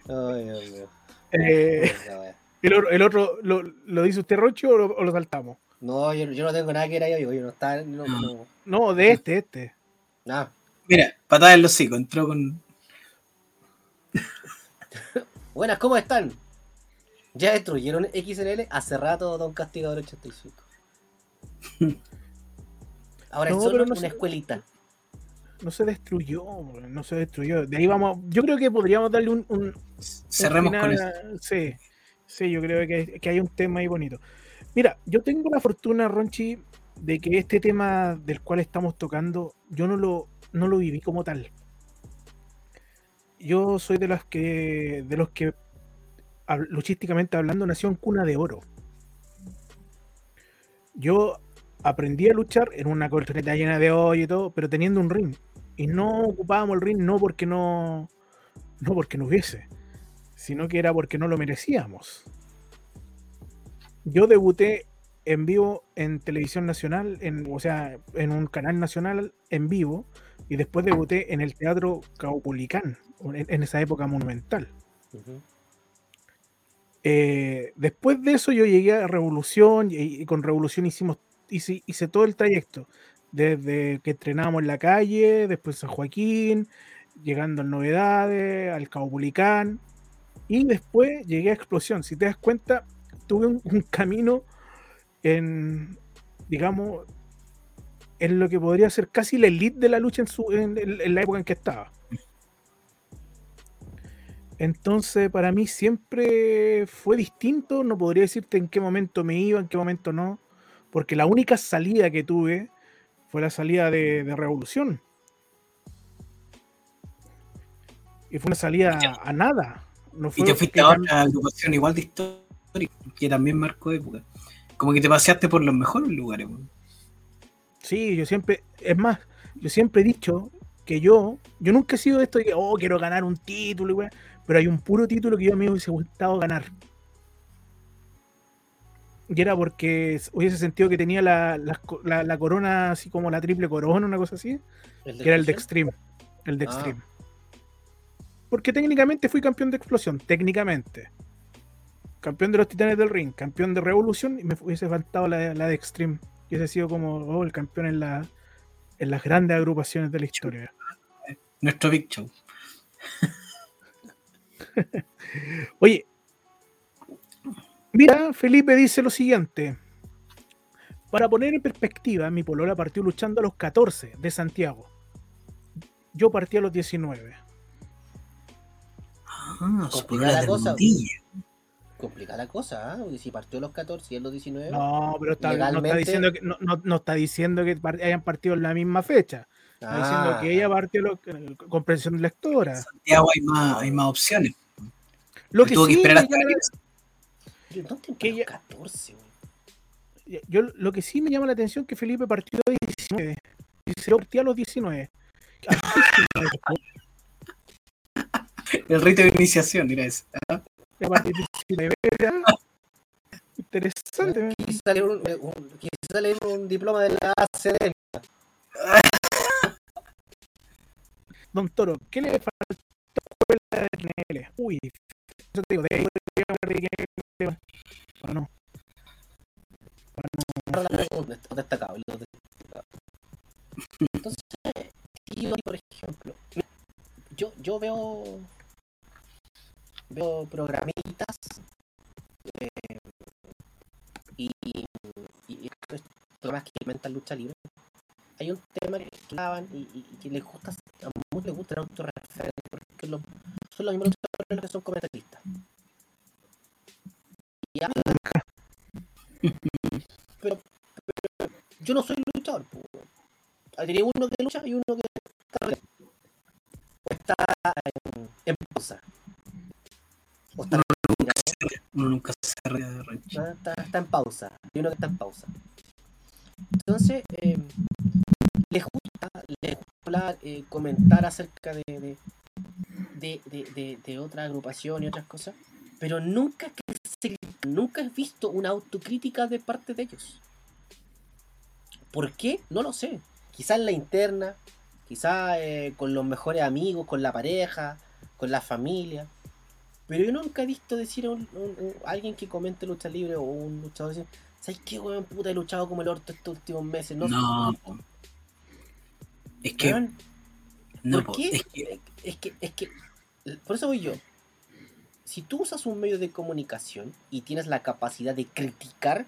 Ay, Dios mío. Eh, el, otro- el otro, lo, ¿lo dice usted, Rocho, o lo, o lo saltamos? No, yo, yo no tengo nada que ver ahí, amigo. Yo no estaba. No, no, No, de este, este. nada. Mira, patada en los hocico, entró con. Buenas, ¿cómo están? Ya destruyeron XLL hace rato, Don Castigador 85. Ahora No, es solo una escuelita. No se destruyó, no se destruyó. De ahí vamos. Yo creo que podríamos darle un. un- un Cerremos con eso. Sí, sí, yo creo que, que hay un tema ahí bonito. Mira, yo tengo la fortuna, Ronchi, de que este tema del cual estamos tocando, yo no lo, no lo viví como tal. Yo soy de los que, de los que, luchísticamente hablando, nació en cuna de oro. Yo aprendí a luchar en una colchoneta llena de hoyo y todo, pero teniendo un ring. Y no ocupábamos el ring no porque no, no porque no hubiese, sino que era porque no lo merecíamos. Yo debuté en vivo en televisión nacional, en, o sea, en un canal nacional en vivo, y después debuté en el Teatro Caupolicán, en, en esa época monumental. Eh, después de eso yo llegué a Revolución y, y con Revolución hicimos hice, hice todo el trayecto desde que entrenábamos en la calle, después San Joaquín, llegando a Novedades, al Caupolicán y después llegué a Explosión. Si te das cuenta, tuve un, un camino en, digamos, en lo que podría ser casi la elite de la lucha en, su, en- en- en la época en que estaba. Entonces, para mí siempre fue distinto. No podría decirte en qué momento me iba, en qué momento no. Porque la única salida que tuve fue la salida de, de Revolución. Y fue una salida a, nada. No Y te fuiste a otra agrupación igual de histórica, que también marcó época. Como que te paseaste por los mejores lugares. weón. Sí, yo siempre, es más, yo siempre he dicho que yo, yo nunca he sido de esto de que, oh, quiero ganar un título, y weá, pero hay un puro título que yo me hubiese gustado ganar. Y era porque hubiese sentido que tenía la, la co- la- la corona, así como la triple corona, una cosa así, ¿El que era el de? Extreme. El de Ah. Extreme. Porque técnicamente fui campeón de explosión, técnicamente. Campeón de los titanes del ring, campeón de revolución, y me hubiese faltado la, la de Extreme. Y hubiese sido como oh, el campeón en, la, en las grandes agrupaciones de la historia. Nuestro Big Show. Oye, mira, Felipe dice lo siguiente. Para poner en perspectiva, mi polola partió luchando a los 14 de Santiago. Yo partí a los 19. Ah, su la cosa. Complicada la cosa, ¿ah? Porque si partió a los 14 y a los 19. No, pero está, no está Legalmente- diciendo que no, no- no está diciendo que hayan partido en la misma fecha. Está diciendo Ah, que ella partió lo, eh, comprensión lectora. Santiago hay más, hay más opciones. Lo que Tuvo que sí esperar hasta que la- pero ¿Dónde que que ella- 14, güey? yo lo que sí me llama la atención es que Felipe partió a 19. Y se partía a los 19. El rito de iniciación, mira eso. A partir de 19, ya. Interesante. Quise salir un, un- quise salir un diploma de la ACD. Don Toro, ¿qué le faltó a la RNL? Uy, eso te digo, de ahí podría hablar de no. Los destacados, los destacados. Entonces, yo, por ejemplo, yo, yo veo veo programitas eh, y, y estos programas que inventan lucha libre. Hay un tema que hablaban y, y- y que les gusta, a muchos les gusta el autorreferente porque los- son los mismos luchadores que son comentaristas. Y pero, pero yo no soy luchador. Tenía uno que lucha y uno que está, está en, en. O está, Uno nunca se ríe de Ronchi. ¿no? está, está en pausa. Y uno que está en pausa. Entonces, eh, les gusta, les gusta hablar, eh, comentar acerca de, de, de, de, de- otra agrupación y otras cosas, pero nunca, que se- nunca he visto una autocrítica de parte de ellos. ¿Por qué? No lo sé. Quizás en la interna, quizás eh, con los mejores amigos, con la pareja, con la familia. Pero yo nunca he visto decir a un, alguien que comente lucha libre o un luchador decir, ¿sabes qué, weón, puta, he luchado como el orto estos últimos meses? No. Es que, no, ¿Por qué? es que, Es que, es que, por eso voy yo. Si tú usas un medio de comunicación y tienes la capacidad de criticar,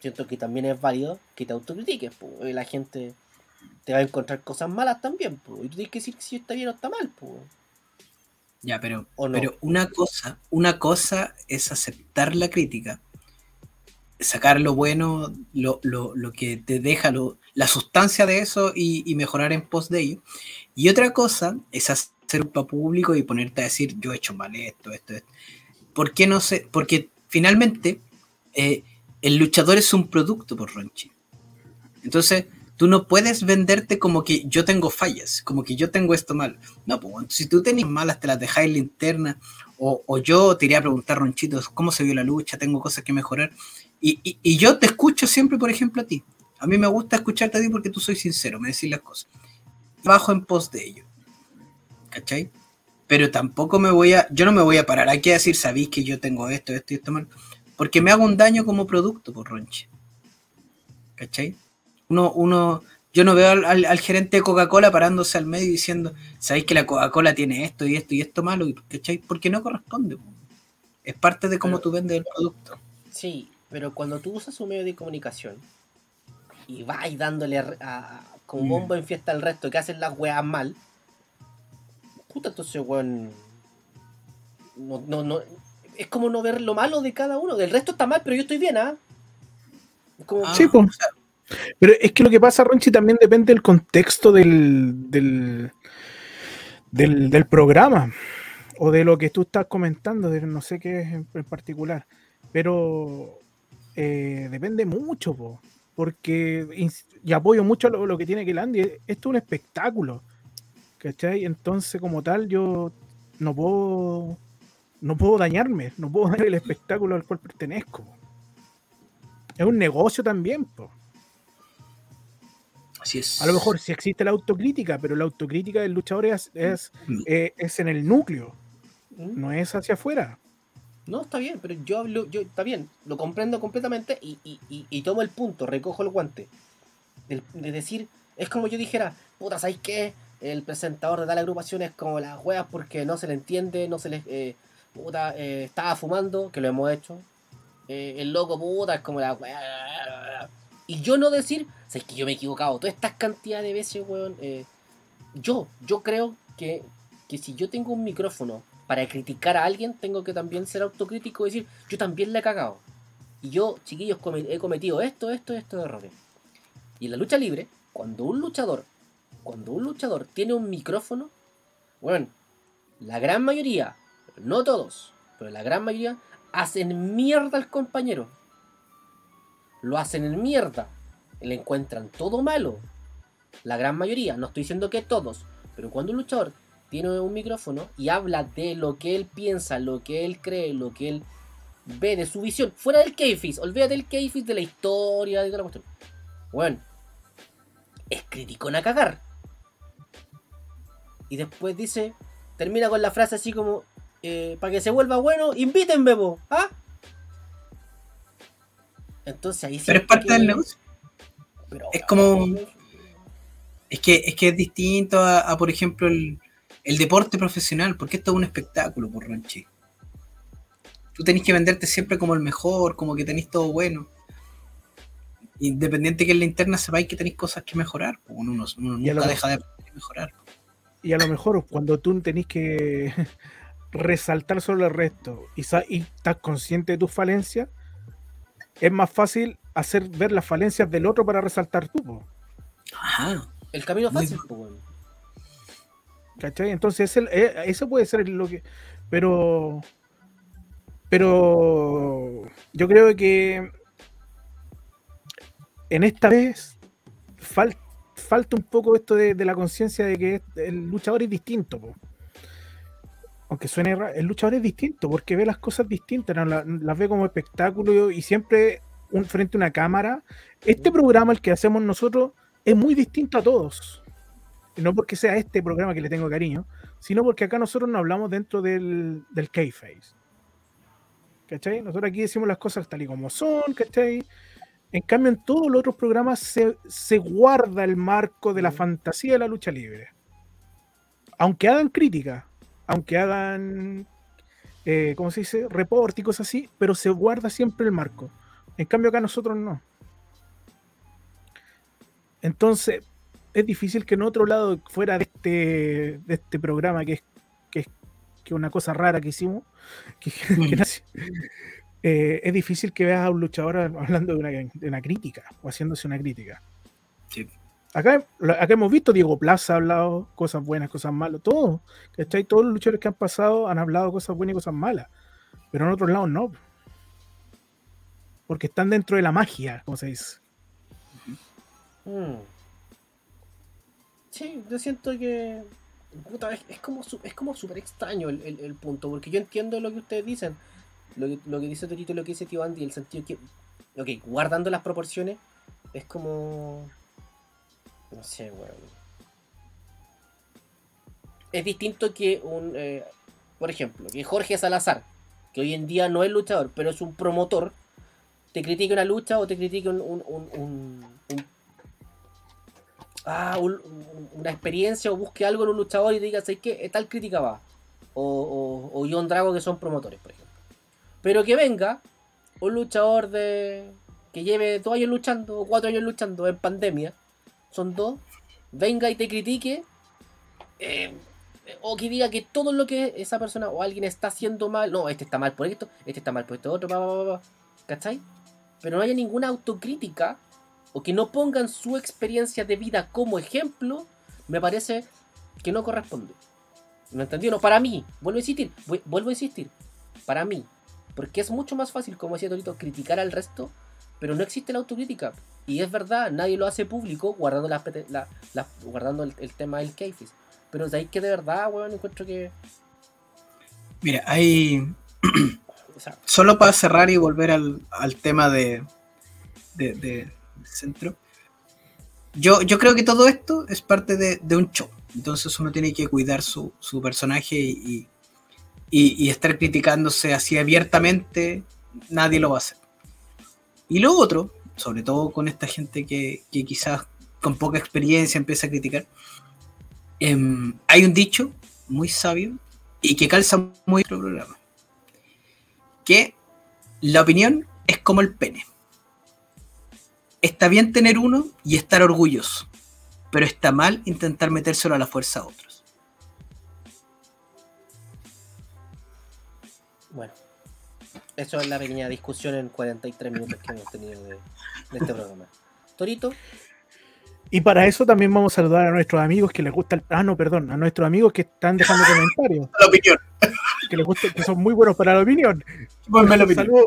siento que también es válido que te autocritiques. po. La gente te va a encontrar cosas malas también. po, Y tú tienes que decir si está bien o está mal. po. Ya, pero, ¿O no? pero una cosa, una cosa es aceptar la crítica, sacar lo bueno, lo, lo, lo que te deja, lo, la sustancia de eso y, y mejorar en pos de ello. Y otra cosa es hacer un público y ponerte a decir, yo he hecho mal esto, esto, esto. ¿Por qué no sé? Porque finalmente eh, el luchador es un producto por Ronchi. Entonces, tú no puedes venderte como que yo tengo fallas, como que yo tengo esto mal. No, pues si tú tenés malas, te las dejáis linterna, o, o yo te iría a preguntar, Ronchito, cómo se vio la lucha, tengo cosas que mejorar. Y, yo te escucho siempre, por ejemplo, a ti. A mí me gusta escucharte a ti porque tú soy sincero, me decís las cosas. Bajo en pos de ello. ¿Cachai? Pero tampoco me voy a, yo no me voy a parar aquí a decir, sabéis que yo tengo esto, esto y esto mal. Porque me hago un daño como producto, por Ronchi. ¿Cachai? Uno, uno, yo no veo al, al- al gerente de Coca-Cola parándose al medio y diciendo, sabéis que la Coca-Cola tiene esto y esto y esto malo, y- ¿cachai? Porque no corresponde. po. Es parte de cómo Pero- tú vendes el producto. Sí, pero cuando tú usas un medio de comunicación y vas dándole a, a- como Mm. bombo en fiesta al resto que hacen las weas mal, puta, entonces weón. No, no, no. Es como no ver lo malo de cada uno. Del resto está mal, pero yo estoy bien, ¿ah? Es como. Ah, Sí, pues. o sea, Pero es que lo que pasa, Ronchi, también depende del contexto del, del, del, programa o de lo que tú estás comentando, de no sé qué es en, particular. Pero eh, depende mucho, po, porque y apoyo mucho lo, que tiene que. Esto es un espectáculo, ¿cachai? Entonces, como tal, yo no puedo, no puedo dañarme, no puedo dañar el espectáculo al cual pertenezco. Es un negocio también, po. Así es. A lo mejor sí existe la autocrítica, pero la autocrítica del luchador es, es, Mm. eh, es en el núcleo, ¿Mm? no es hacia afuera. No, está bien, pero yo hablo, yo, está bien, lo comprendo completamente y, y, y, y tomo el punto, recojo el guante. De, decir, es como yo dijera, puta, ¿sabes qué? El presentador de tal agrupación es como las weas porque no se le entiende, no se le. Eh, puta, eh, estaba fumando, que lo hemos hecho. Eh, el loco, puta, es como la wea. Y yo no decir, ¿sabes que yo me he equivocado? Todas estas cantidades de veces, weón. eh, yo, yo creo que, que si yo tengo un micrófono para criticar a alguien, tengo que también ser autocrítico y decir, yo también le he cagado. Y yo, chiquillos, he cometido esto, esto, esto de errores. Y en la lucha libre, cuando un luchador, cuando un luchador tiene un micrófono, bueno, la gran mayoría, no todos, pero la gran mayoría, hacen mierda al compañero. Lo hacen en mierda. Le encuentran todo malo. La gran mayoría, no estoy diciendo que todos, pero cuando un luchador tiene un micrófono y habla de lo que él piensa, lo que él cree, lo que él ve de su visión, fuera del kayfabe, olvídate del kayfabe, de la historia, de toda la cuestión. Bueno, es criticón a cagar. Y después dice, termina con la frase así como, eh, para que se vuelva bueno, invítenme, po, ¿ah? Entonces ahí Pero es parte que- del negocio. pero- Es como- Es que, es que es distinto a, a, por ejemplo, el, el deporte profesional, porque esto es un espectáculo, por Ronchi. Tú tenés que venderte siempre como el mejor, como que tenés todo bueno. Independiente que en la interna sepáis que tenéis cosas que mejorar. pues, Uno, uno- uno Y a nunca lo- deja de mejorar. Y a lo mejor cuando tú tenés que resaltar sobre el resto y estás consciente de tus falencias, es más fácil hacer ver las falencias del otro para resaltar tú, po, Ajá. El camino fácil, weón. ¿cachai? Entonces el- eh, eso puede ser lo que... Pero... Pero yo creo que en esta vez fal- falta un poco esto de, de la conciencia de que el luchador es distinto. po. Aunque suene el luchador es distinto porque ve las cosas distintas, las ve como espectáculo y siempre un, frente a una cámara. Este programa, el que hacemos nosotros, es muy distinto a todos. Y no porque sea este programa que le tengo cariño, sino porque acá nosotros no hablamos dentro del, del K-Face. ¿Cachai? Nosotros aquí decimos las cosas tal y como son, ¿cachai? En cambio, en todos los otros programas se, se guarda el marco de la fantasía de la lucha libre. Aunque hagan crítica, aunque hagan, eh, ¿cómo se dice? Report y cosas así, pero se guarda siempre el marco. En cambio, acá nosotros no. Entonces, es difícil que en otro lado, fuera de este, de este programa, que es, que es que una cosa rara que hicimos, que, que nació, eh, es difícil que veas a un luchador hablando de una, de una crítica o haciéndose una crítica. Acá, hemos visto Diego Plaza ha hablado cosas buenas, cosas malas, todo. ¿cachai? Todos los luchadores que han pasado han hablado cosas buenas y cosas malas. Pero en otros lados no. Porque están dentro de la magia, como se dice. Mm. Sí, yo siento que. es, es como es como súper extraño el, punto, porque yo entiendo lo que ustedes dicen, lo que, lo que dice Torito y lo que dice Tío Andy, el sentido que. Ok, guardando las proporciones, es como. No sé, weón. Es distinto que un. eh, por ejemplo, que Jorge Salazar, que hoy en día no es luchador, pero es un promotor, te critique una lucha o te critique un, ah, un- un- una experiencia o busque algo en un luchador y diga, ¿sabes qué? Tal crítica va. O, o, o John Drago que son promotores, por ejemplo. Pero que venga un luchador de que lleve dos años luchando o cuatro años luchando en pandemia, son dos, venga y te critique, eh, o que diga que todo lo que esa persona o alguien está haciendo mal, no, este está mal por esto, este está mal por esto otro, pa, ¿cachai? Pero no haya ninguna autocrítica o que no pongan su experiencia de vida como ejemplo, me parece que no corresponde. ¿Me entendió? No, para mí, vuelvo a insistir, vu- vuelvo a insistir, para mí, porque es mucho más fácil, como decía Torito, criticar al resto, pero no existe la autocrítica. Y es verdad, nadie lo hace público guardando, la- la- guardando el, el tema del Keyfis. Pero de ahí que de verdad, weón, encuentro que... Mira, hay. o sea, Solo para cerrar y volver al, al tema de, de- centro. Yo, yo creo que todo esto es parte de, de un show. Entonces uno tiene que cuidar su, su personaje y, y- y estar criticándose así abiertamente. Nadie lo va a hacer. Y lo otro, sobre todo con esta gente que, quizás con poca experiencia empieza a criticar, em, hay un dicho muy sabio y que calza muy nuestro programa que la opinión es como el pene. Está bien tener uno y estar orgulloso, pero está mal intentar metérselo a la fuerza a otros. bueno. Eso es la pequeña discusión en 43 minutos que hemos tenido de, de este programa. Torito, Y para eso también vamos a saludar a nuestros amigos que les gusta el. Ah, no, perdón, a nuestros amigos que están dejando comentarios, La opinión. que les gusta, que son muy buenos para la opinión. Ponme la opinión. Saludos,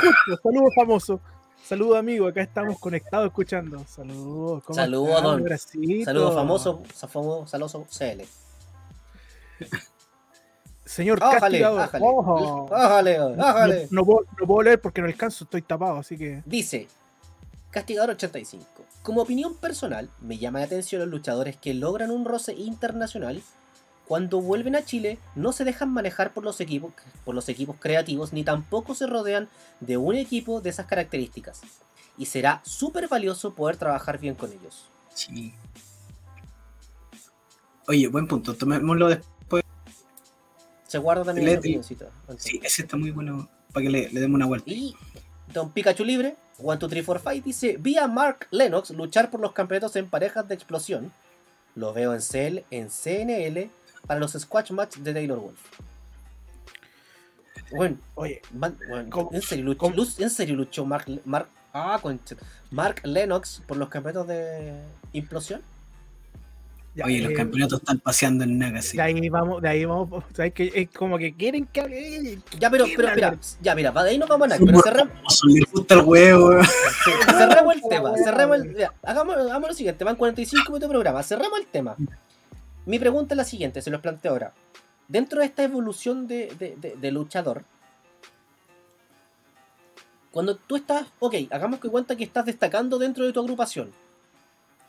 justo, saludos famosos. Saludos amigos, acá estamos conectados escuchando. Saludos. ¿cómo Saludos, saludos famoso, famoso, saloso CL. Señor Ájale, castigador. ájale, Ojo. ájale, No, ájale. no puedo, no puedo leer porque no alcanzo, estoy tapado, así que. Dice, Castigador 85. Como opinión personal, me llama la atención los luchadores que logran un roce internacional. Cuando vuelven a Chile, no se dejan manejar por los equipos, por los equipos creativos, ni tampoco se rodean de un equipo de esas características. Y será súper valioso poder trabajar bien con ellos. Sí. Oye, buen punto. Tomémoslo después. Se guarda también Le- opinioncita. Sí, ese está muy bueno para que le, le demos una vuelta. Y Don Pikachu Libre, 1, 2, 3, 4, 5, dice: Vi a Mark Lennox luchar por los campeonatos en parejas de explosión. Lo veo en, CL, en CNL para los Squash Match de Taylor Wolf. Bueno, Oye, man- bueno, ¿Cómo? ¿en, serio luchó, ¿en serio luchó Mark, Mark Ah. Mark Lennox por los campeonatos de implosión. Ya, Oye, los eh, campeonatos están paseando en Nagasaki. De ahí vamos, de ahí vamos. ¿Sabes que Es como que quieren que hable. Ya, pero, ¿Qué pero, mira, ya, mira, va, de ahí nos vamos a nada, pero cerramos, gusta el huevo. sí, cerramos el tema, cerramos el, ya, hagamos, hagamos lo siguiente, van 45 minutos de programa, cerramos el tema. Mi pregunta es la siguiente, se los planteo ahora. Dentro de esta evolución de, de- de- de luchador, cuando tú estás, ok, hagamos que cuenta que estás destacando dentro de tu agrupación,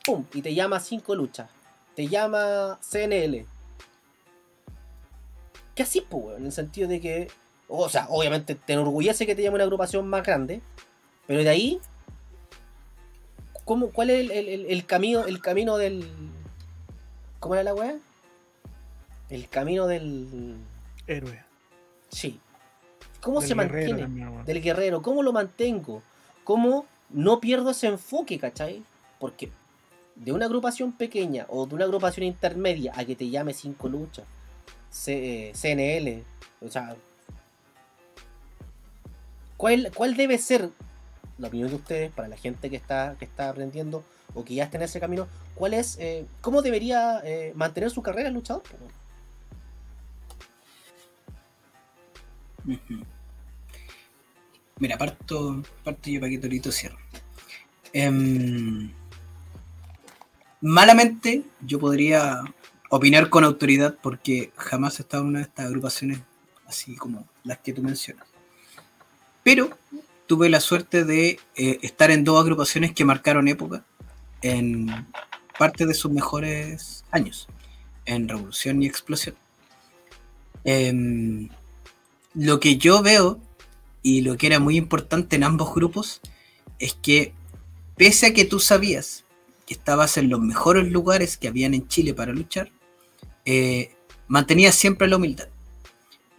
pum, y te llama 5 luchas, te llama CNL. ¿Qué así, pues, weón? En el sentido de que, o sea, obviamente te enorgullece que te llame una agrupación más grande, pero de ahí, ¿cómo, ¿cuál es el, el- el- camino, el camino del... ¿Cómo era la weá? El camino del... Héroe. Sí. ¿Cómo Del se mantiene? también. Del guerrero. ¿Cómo lo mantengo? ¿Cómo no pierdo ese enfoque, cachai? Porque de una agrupación pequeña o de una agrupación intermedia a que te llame cinco luchas, C- eh, CNL, o sea, ¿cuál, ¿cuál debe ser la opinión de ustedes para la gente que está, que está aprendiendo o que ya está en ese camino? ¿Cuál es, eh, cómo debería eh, mantener su carrera el luchador? Mira, parto, parto yo para que Torito cierre. Em, malamente, yo podría opinar con autoridad porque jamás he estado en una de estas agrupaciones así como las que tú mencionas. Pero tuve la suerte de eh, estar en dos agrupaciones que marcaron época en parte de sus mejores años, en Revolución y Explosión. Em, lo que yo veo y lo que era muy importante en ambos grupos es que pese a que tú sabías estabas en los mejores lugares que habían en Chile para luchar, eh, mantenías siempre la humildad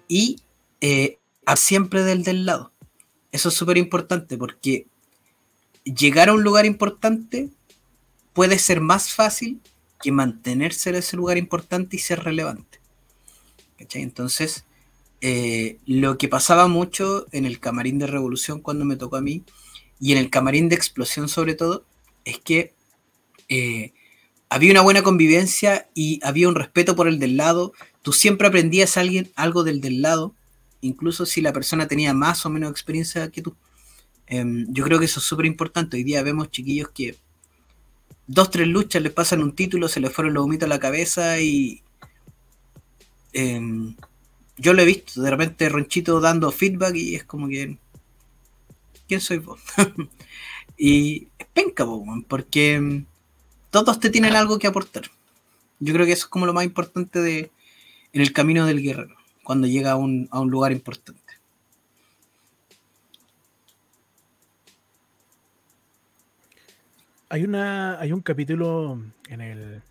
y eh, siempre del del lado. Eso es súper importante porque llegar a un lugar importante puede ser más fácil que mantenerse en ese lugar importante y ser relevante. Entonces, eh, lo que pasaba mucho en el camarín de Revolución cuando me tocó a mí, y en el camarín de Explosión sobre todo, es que eh, había una buena convivencia y había un respeto por el del lado. Tú siempre aprendías a alguien, algo del del lado, incluso si la persona tenía más o menos experiencia que tú. Em, yo creo que eso es súper importante. Hoy día vemos chiquillos que dos, tres luchas les pasan un título, se les fueron los humitos a la cabeza y... em, yo lo he visto de repente Ronchito dando feedback y es como que. ¿Quién soy vos? y es penca, porque mm, todos te tienen algo que aportar. Yo creo que eso es como lo más importante de en el camino del guerrero, cuando llega a un, a un lugar importante. Hay una. Hay un capítulo en el.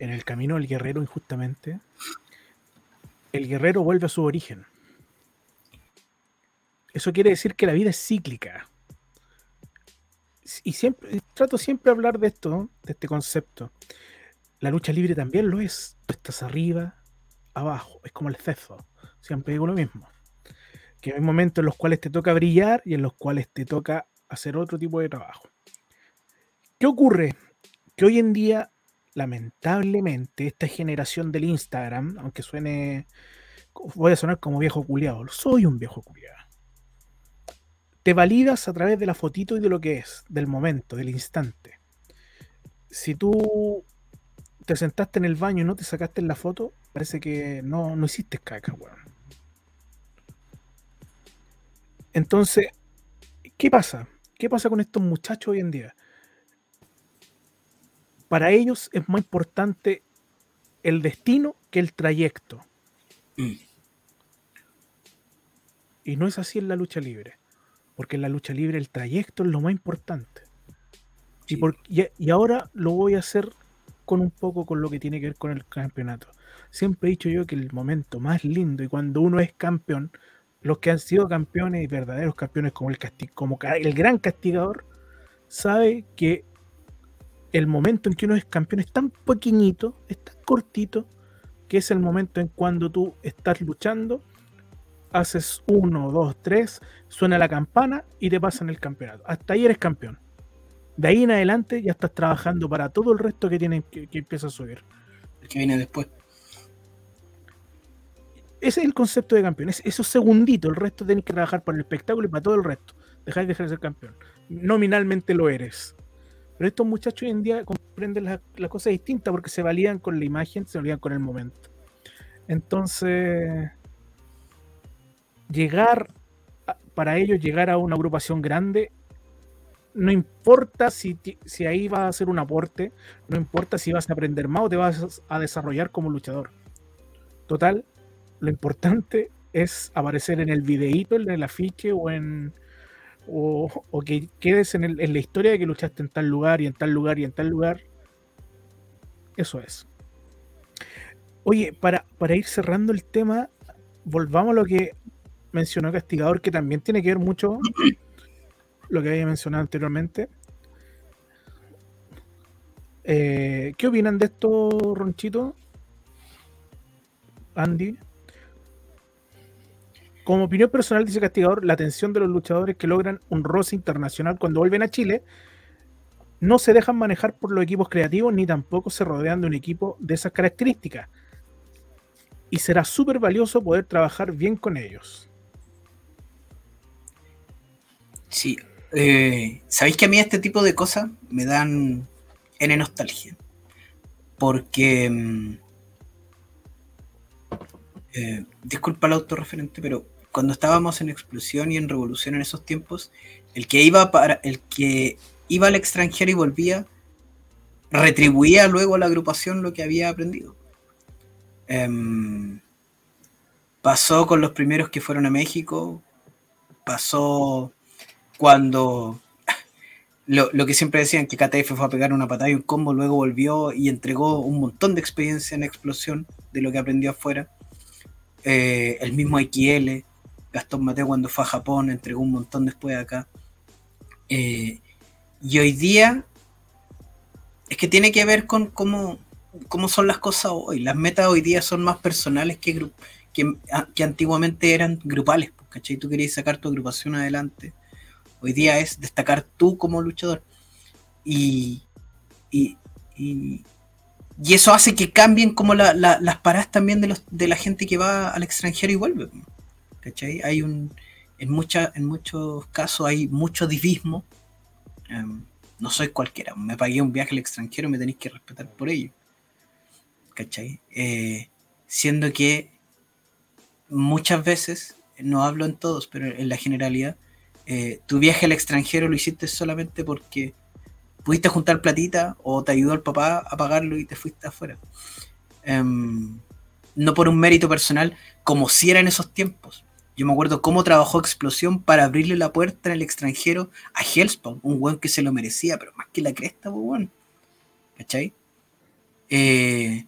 En el camino del guerrero, injustamente. El guerrero vuelve a su origen. Eso quiere decir que la vida es cíclica. Y siempre trato siempre de hablar de esto, de este concepto. La lucha libre también lo es. Tú estás arriba, abajo. Es como el ceso. Siempre digo lo mismo. Que hay momentos en los cuales te toca brillar y en los cuales te toca hacer otro tipo de trabajo. ¿Qué ocurre? Que hoy en día, lamentablemente, esta generación del Instagram, aunque suene, voy a sonar como viejo culiado, soy un viejo culiado. Te validas a través de la fotito y de lo que es, del momento, del instante. Si tú te sentaste en el baño y no te sacaste en la foto, parece que no, no hiciste caca, weón. Entonces, ¿qué pasa? ¿Qué pasa con estos muchachos hoy en día? Para ellos es más importante el destino que el trayecto. Mm. Y no es así en la lucha libre. Porque en la lucha libre el trayecto es lo más importante. Y, Sí. por- y- y ahora lo voy a hacer con un poco con lo que tiene que ver con el campeonato. Siempre he dicho yo que el momento más lindo y cuando uno es campeón, los que han sido campeones y verdaderos campeones como el, casti- como el gran castigador, sabe que el momento en que uno es campeón es tan pequeñito, es tan cortito, que es el momento en cuando tú estás luchando haces uno, dos, tres, suena la campana y te pasan el campeonato. Hasta ahí eres campeón. De ahí en adelante ya estás trabajando para todo el resto que tiene que, que empieza a subir. El que viene después. Ese es el concepto de campeón. Es esos segunditos, el resto tenés que trabajar para el espectáculo y para todo el resto. Dejar de ser campeón. Nominalmente lo eres. Pero estos muchachos hoy en día comprenden las la cosas distintas porque se valían con la imagen, se valían con el momento. Entonces, llegar, para ellos, llegar a una agrupación grande, no importa si, si ahí vas a hacer un aporte, no importa si vas a aprender más o te vas a desarrollar como luchador. Total, lo importante es aparecer en el videíto, en el afiche o en o, o que quedes en, el- en la historia de que luchaste en tal lugar y en tal lugar y en tal lugar. Eso es. Oye, para, para ir cerrando el tema, volvamos a lo que mencionó Castigador, que también tiene que ver mucho lo que había mencionado anteriormente. Eh, ¿Qué opinan de esto, Ronchito? Andy. Como opinión personal, dice Castigador, la atención de los luchadores que logran un roce internacional cuando vuelven a Chile no se dejan manejar por los equipos creativos ni tampoco se rodean de un equipo de esas características. Y será súper valioso poder trabajar bien con ellos. Sí. eh, ¿Sabéis que a mí este tipo de cosas me dan N nostalgia? Porque. mm, eh, disculpa el autorreferente, pero cuando estábamos en explosión y en revolución en esos tiempos, el que iba para. el que iba al extranjero y volvía, retribuía luego a la agrupación lo que había aprendido. Em, pasó con los primeros que fueron a México, pasó cuando lo, que siempre decían que KTF fue a pegar una patada y un combo, luego volvió y entregó un montón de experiencia en explosión de lo que aprendió afuera. Eh, el mismo XL, Gastón Mateo cuando fue a Japón, entregó un montón después de acá. Eh, y hoy día es que tiene que ver con cómo, cómo son las cosas hoy. Las metas hoy día son más personales que, que, a- que antiguamente eran grupales. pues, ¿Cachai? Tú querías sacar tu agrupación adelante. Hoy día es destacar tú como luchador. Y, y, y, y eso hace que cambien como la- la- las paradas también de, los, de la gente que va al extranjero y vuelve. ¿Cachai? Hay un, en, mucha, en muchos casos hay mucho divismo. Em, no soy cualquiera. Me pagué un viaje al extranjero, me tenéis que respetar por ello. ¿Cachai? Eh, siendo que muchas veces, no hablo en todos, pero en la generalidad, eh, tu viaje al extranjero lo hiciste solamente porque pudiste juntar platita o te ayudó el papá a pagarlo y te fuiste afuera. Em, no por un mérito personal, como si era en esos tiempos. Yo me acuerdo cómo trabajó Explosión para abrirle la puerta en el extranjero a Hellspawn, un weón que se lo merecía, pero más que la cresta, pues, weón. ¿Cachai? Eh,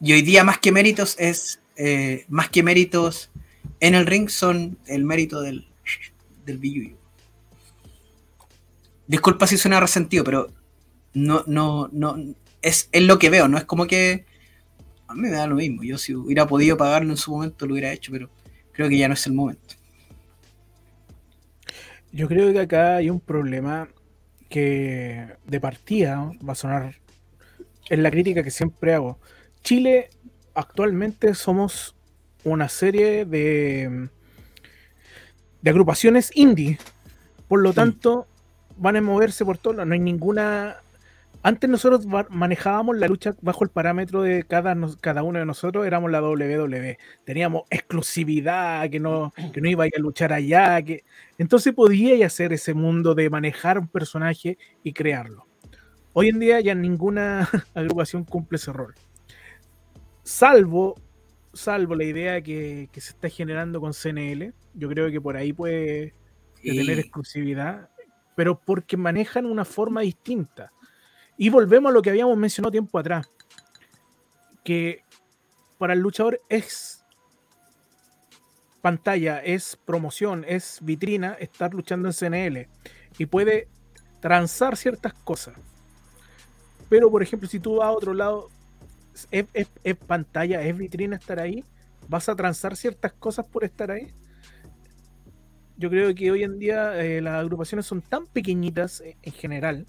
y hoy día más que méritos es, eh, más que méritos en el ring son el mérito del, del billuyo. Disculpa si suena resentido, pero no, no, no, es, es lo que veo, no es como que a mí me da lo mismo. Yo si hubiera podido pagarlo en su momento lo hubiera hecho, pero creo que ya no es el momento. Yo creo que acá hay un problema que de partida va a sonar es la crítica que siempre hago. Chile actualmente somos una serie de de agrupaciones indie. Por lo tanto, van a moverse por todos lados. No hay ninguna. Antes nosotros manejábamos la lucha bajo el parámetro de cada, cada uno de nosotros, éramos la WWE. Teníamos exclusividad, que no, que no iba a ir a luchar allá. Que... Entonces podía hacer ese mundo de manejar un personaje y crearlo. Hoy en día ya ninguna agrupación cumple ese rol. Salvo, salvo la idea que, que se está generando con CNL. Yo creo que por ahí puede de tener exclusividad, pero porque manejan una forma distinta. Y volvemos a lo que habíamos mencionado tiempo atrás, que para el luchador es pantalla, es promoción, es vitrina estar luchando en CNL y puede transar ciertas cosas. Pero, por ejemplo, si tú vas a otro lado, es, es- pantalla, es vitrina estar ahí. vas a transar ciertas cosas por estar ahí. Yo creo que hoy en día eh, las agrupaciones son tan pequeñitas eh, en general.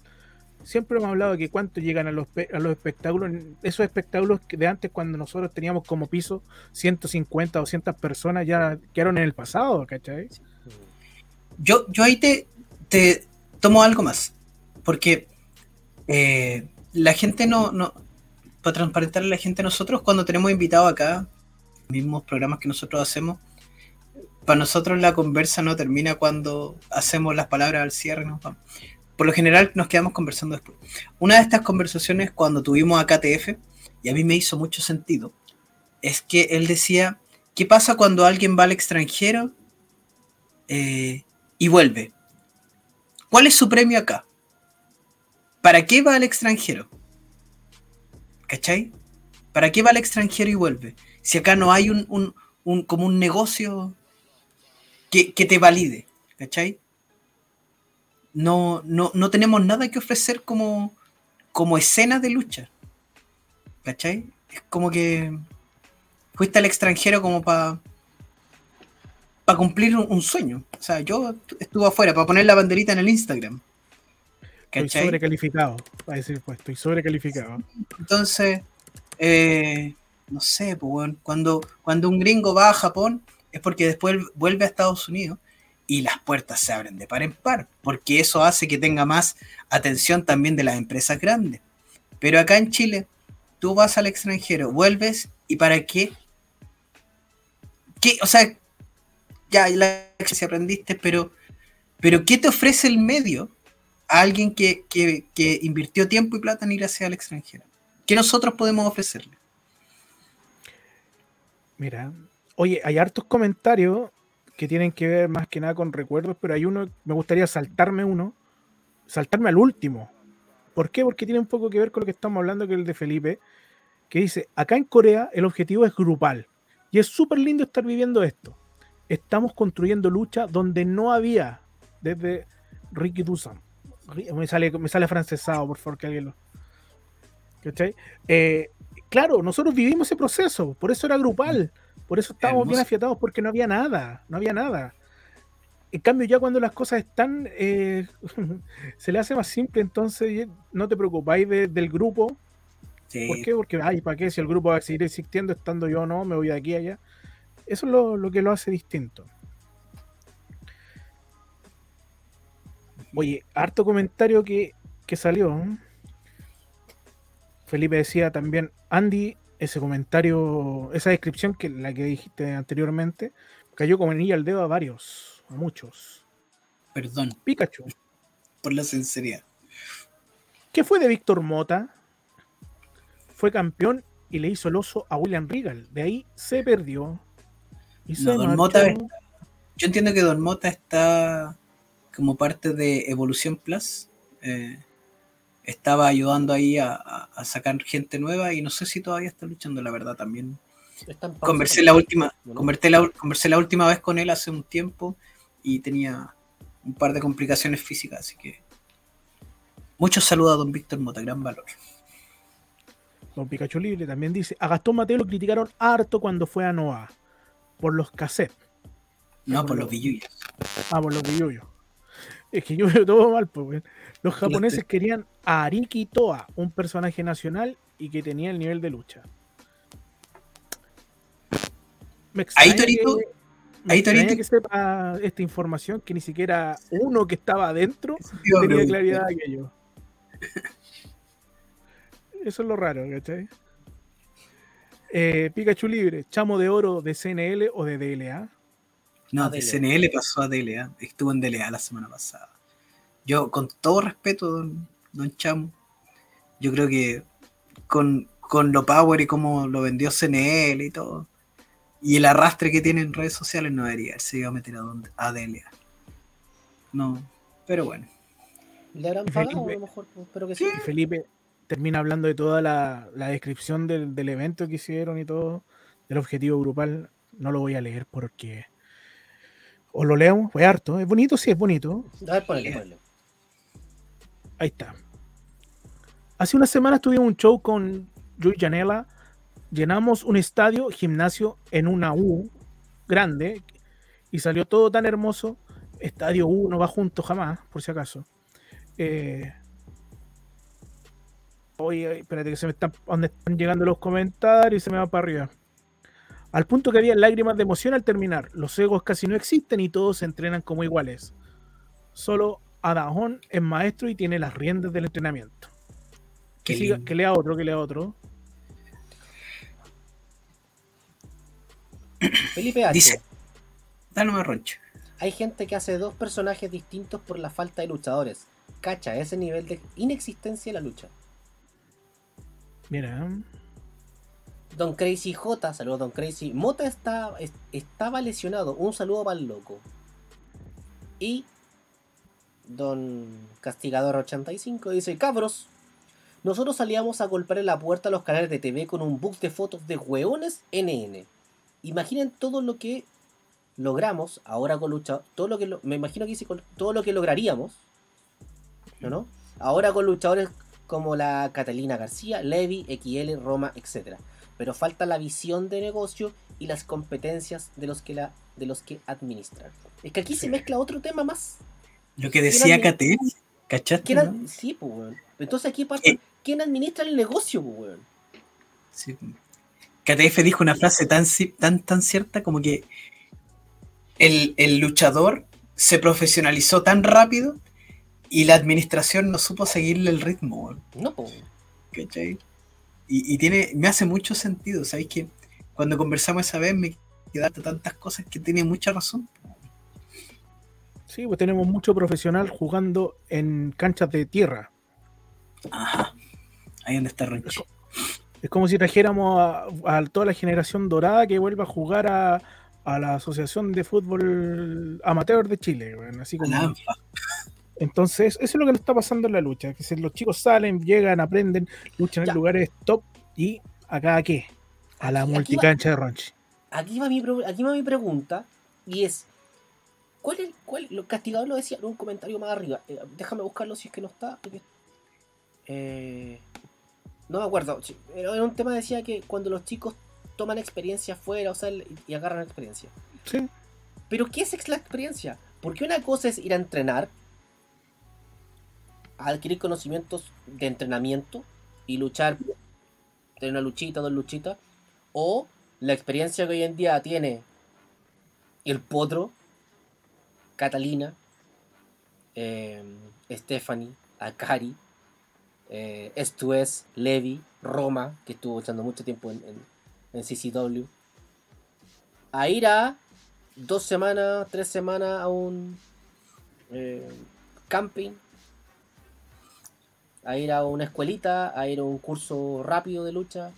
Siempre hemos hablado de que cuánto llegan a los, a los espectáculos, esos espectáculos de antes cuando nosotros teníamos como piso 150, 200 personas ya quedaron en el pasado, ¿cachai? Yo, yo ahí te, te tomo algo más. Porque eh, la gente no. Para transparentarle a la gente, nosotros cuando tenemos invitados acá, mismos programas que nosotros hacemos, para nosotros la conversa no termina cuando hacemos las palabras al cierre. nos. Por lo general nos quedamos conversando después. Una de estas conversaciones cuando tuvimos a KTF, y a mí me hizo mucho sentido, es que él decía, ¿qué pasa cuando alguien va al extranjero eh, y vuelve? ¿Cuál es su premio acá? ¿Para qué va al extranjero? ¿Cachai? ¿Para qué va al extranjero y vuelve? Si acá no hay un, un- un- como un negocio que, que te valide, ¿cachai? No, no, no tenemos nada que ofrecer como, como escena de lucha. ¿Cachai? Es como que fuiste al extranjero como para para cumplir un sueño. O sea, yo estuve afuera para poner la banderita en el Instagram. Estoy sobrecalificado. A decir, pues, estoy sobrecalificado. Entonces, eh, no sé, pues, cuando, cuando un gringo va a Japón es porque después vuelve a Estados Unidos y las puertas se abren de par en par, porque eso hace que tenga más atención también de las empresas grandes. Pero acá en Chile, tú vas al extranjero, vuelves y ¿para qué? ¿Qué? O sea, ya la si aprendiste, pero, pero ¿qué te ofrece el medio alguien que, que- que invirtió tiempo y plata en ir hacia el extranjero? ¿Qué nosotros podemos ofrecerle? Mira, oye, hay hartos comentarios que tienen que ver más que nada con recuerdos, pero hay uno, me gustaría saltarme uno, saltarme al último. ¿Por qué? Porque tiene un poco que ver con lo que estamos hablando, que es el de Felipe, que dice, acá en Corea el objetivo es grupal. Y es súper lindo estar viviendo esto. Estamos construyendo lucha donde no había desde Ricky Dusan. Me sale, me sale francesado, por favor, que alguien lo... ¿Cachai? Eh, claro, nosotros vivimos ese proceso, por eso era grupal, por eso estábamos bien afiatados, porque no había nada, no había nada. En cambio, ya cuando las cosas están, eh, se le hace más simple, entonces no te preocupáis de- del grupo. Sí. ¿Por qué? Porque, ay, ¿para qué? Si el grupo va a seguir existiendo estando yo o no, me voy de aquí a allá. Eso es lo, lo que lo hace distinto. Oye, harto comentario que, que salió. ¿eh? Felipe decía también, Andy, ese comentario, esa descripción que la que dijiste anteriormente, cayó como anillo al dedo a varios, a muchos. Perdón Pikachu, por la sinceridad. ¿qué fue de Víctor Mota? Fue campeón y le hizo el oso a William Regal. De ahí se perdió. Y se Don. Mota Yo entiendo que Don Mota está como parte de Evolución Plus. eh, estaba ayudando ahí a, a- a sacar gente nueva y no sé si todavía está luchando, la verdad, también. Conversé la última, ¿no? conversé la, conversé la última vez con él hace un tiempo y tenía un par de complicaciones físicas, así que muchos saludos a don Víctor Mota, gran valor. Don Pikachu Libre también dice, a Gastón Mateo lo criticaron harto cuando fue a Noah. Por los cassettes. No, por los billuyos. Ah, por los Yuyo. Es que yo veo todo mal, pues. Los japoneses querían a Ariki Toa, un personaje nacional y que tenía el nivel de lucha. Me Ahí, Torito, que- me ahí, Torito. que sepa esta información que ni siquiera uno que estaba adentro tenía claridad de aquello. Eso es lo raro, ¿cachai? Eh, Pikachu Libre, chamo de oro de CNL o de DLA. No, de. CNL pasó a DLA. Estuvo en DLA la semana pasada. Yo, con todo respeto, don, don Chamo, yo creo que con, con lo power y cómo lo vendió CNL y todo, y el arrastre que tiene en redes sociales, no debería haberse ido a meter a, don- a DLA. No, pero bueno. Le habrán Felipe. pagado a lo mejor, pues, espero que sí. Y Felipe termina hablando de toda la, la descripción del, del evento que hicieron y todo, del objetivo grupal. No lo voy a leer porque. O lo leo, fue harto. Es bonito, sí, es bonito. A ver, ponele, ponele. Ahí está. Hace unas semanas tuvimos un show con Joey Janela llenamos un estadio, gimnasio en una U grande y salió todo tan hermoso. Estadio U no va junto jamás, por si acaso. Eh, oye, espérate que se me están, donde están llegando los comentarios y se me va para arriba. Al punto que había lágrimas de emoción al terminar. Los egos casi no existen y todos se entrenan como iguales. Solo Adahón es maestro y tiene las riendas del entrenamiento. Que, siga- lea otro, que lea otro. Felipe H. Dice- Dale Roncho. Hay gente que hace dos personajes distintos por la falta de luchadores. Cacha ese nivel de inexistencia de la lucha. Mira, ¿eh? Don Crazy J, saludos Don Crazy. Mota está, es- estaba lesionado. Un saludo para el loco. Y Don Castigador 85 dice, cabros, nosotros salíamos a golpear en la puerta a los canales de TV con un book de fotos de hueones NN. Imaginen todo lo que logramos ahora con luchadores. Todo lo que me imagino que con todo lo que lograríamos. ¿No, no? Ahora con luchadores como la Catalina García, Levi, XL, Roma, etc. Pero falta la visión de negocio y las competencias de los que la de los que administran. Es que aquí se mezcla otro tema más. Lo que decía KT, ¿cachaste? Sí, pues, weón. Entonces aquí parte, ¿quién administra el negocio, pues, weón? Sí. KTF dijo una frase tan, tan, tan cierta como que el, el luchador se profesionalizó tan rápido y la administración no supo seguirle el ritmo, weón, No, pues. ¿cachai? Y, y tiene, me hace mucho sentido, ¿sabes? Que cuando conversamos esa vez me quedaron tantas cosas que tiene mucha razón. sí, pues tenemos mucho profesional jugando en canchas de tierra. Ajá. Ahí donde está Ronchi. Es como si trajéramos a, a toda la generación dorada que vuelva a jugar a, a la Asociación de Fútbol Amateur de Chile. así como. Entonces, eso es lo que nos está pasando en la lucha. Que si los chicos salen, llegan, aprenden, luchan Ya. en lugares top y acá a qué? A la Aquí- aquí va- multicancha de Ronchi. Aquí va mi, pro- aquí va mi pregunta y es ¿Cuál es cuál lo castigador lo decía en un comentario más arriba? Eh, déjame buscarlo si es que no está. porque- eh, no me acuerdo. Era un tema decía que cuando los chicos toman experiencia afuera, o sea, y agarran experiencia. Sí, Pero ¿qué es la experiencia? Porque una cosa es ir a entrenar, adquirir conocimientos de entrenamiento y luchar, tener una luchita, dos luchitas, o la experiencia que hoy en día tiene el Potro, Catalina, eh, Stephanie, Akari, eh, Estues, Levi, Roma, que estuvo luchando mucho tiempo en, en, en CCW, a ir a dos semanas, tres semanas a un eh, camping, a ir a una escuelita, a ir a un curso rápido de lucha.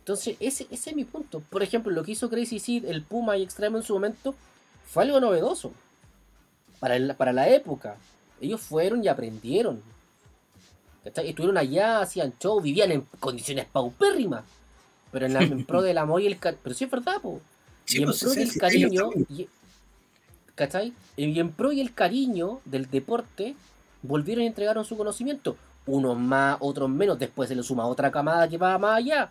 Entonces, ese, ese es mi punto. Por ejemplo, lo que hizo Crazy Seed, el Puma y Extremo en su momento, fue algo novedoso. Para, el- para la época. Ellos fueron y aprendieron. Estuvieron allá, hacían show, vivían en condiciones paupérrimas. Pero en, la- en pro del amor y el cariño. Pero sí es verdad, po. Sí, y en pues, pro del cariño. y- ¿Cachai? Y en pro y el cariño del deporte, volvieron y entregaron su conocimiento. Unos más, otros menos. Después se le suma otra camada que va más allá.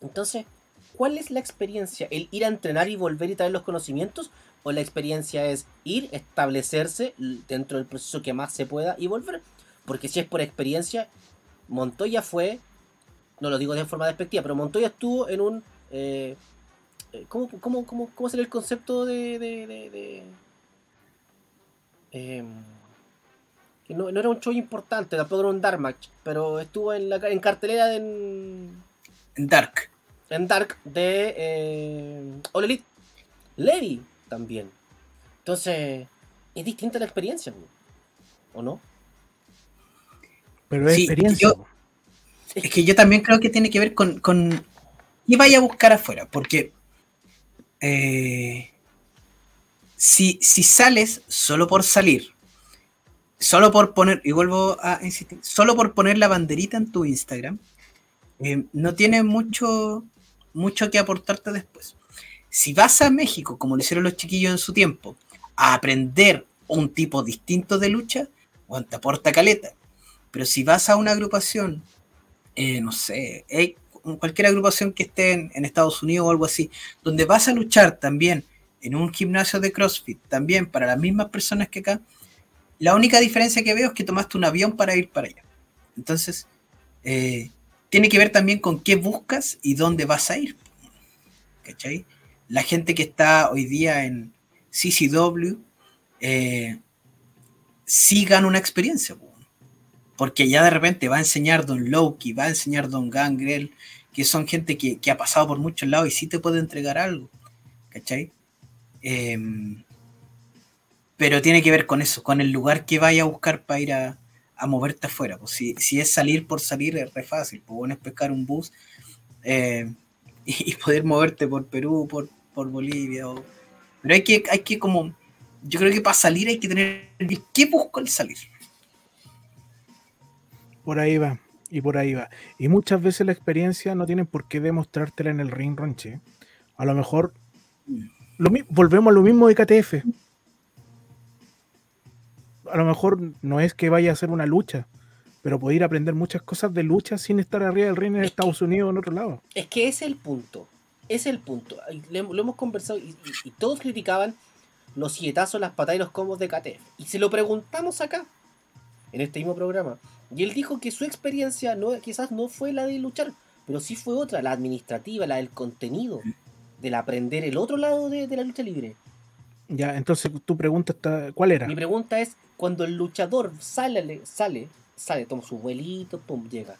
Entonces, ¿cuál es la experiencia? ¿El ir a entrenar y volver y traer los conocimientos? ¿O la experiencia es ir, establecerse dentro del proceso que más se pueda y volver? Porque si es por experiencia, Montoya fue, no lo digo de forma despectiva, pero Montoya estuvo en un... eh, eh, ¿cómo, cómo, cómo, cómo sería el concepto de... de, em, que no, no era un show importante, tampoco era un dark match, pero estuvo en, la, en cartelera de, en, En Dark. en Dark de eh, All Elite. Levi también. Entonces, es distinta la experiencia, ¿no? ¿o no? pero es Sí, experiencia. yo- Es que yo también creo que tiene que ver con, con qué vaya a buscar afuera, porque eh, si, si sales solo por salir, solo por poner, y vuelvo a insistir, solo por poner la banderita en tu Instagram, eh, no tiene mucho, mucho que aportarte después. Si vas a México, como lo hicieron los chiquillos en su tiempo, a aprender un tipo distinto de lucha, o te aporta caleta. Pero si vas a una agrupación, eh, no sé, eh, cualquier agrupación que esté en, en Estados Unidos o algo así, donde vas a luchar también en un gimnasio de CrossFit, también para las mismas personas que acá, la única diferencia que veo es que tomaste un avión para ir para allá. Entonces, eh, tiene que ver también con qué buscas y dónde vas a ir. ¿Cachai? La gente que está hoy día en CCW eh, sí gana una experiencia. po. Porque ya de repente va a enseñar Don Loki, va a enseñar Don Gangrel, que son gente que, que ha pasado por muchos lados y sí te puede entregar algo. ¿Cachai? Em, pero tiene que ver con eso, con el lugar que vaya a buscar para ir a, a moverte afuera. Pues si, si es salir por salir, es re fácil. Pues bueno, es pescar un bus eh, y, y poder moverte por Perú, por, por Bolivia. o- Pero hay que, hay que como, yo creo que para salir hay que tener, ¿qué busco al salir? Por ahí va, y por ahí va. Y muchas veces la experiencia no tienen por qué demostrártela en el ring, Ronche. A lo mejor lo mi- volvemos a lo mismo de KTF. A lo mejor no es que vaya a ser una lucha, pero poder aprender muchas cosas de lucha sin estar arriba del ring en Estados Unidos o en otro lado. Es que ese es el punto. Ese es el punto. Lo hemos conversado y, y- y todos criticaban los sietazos, las patadas y los combos de KTF. Y se lo preguntamos acá, en este mismo programa. Y él dijo que su experiencia no, quizás no fue la de luchar, pero sí fue otra, la administrativa, la del contenido, del aprender el otro lado de, de la lucha libre. Ya, entonces tu pregunta está, ¿cuál era? Mi pregunta es, cuando el luchador sale, sale, sale, toma su vuelito, pum, llega.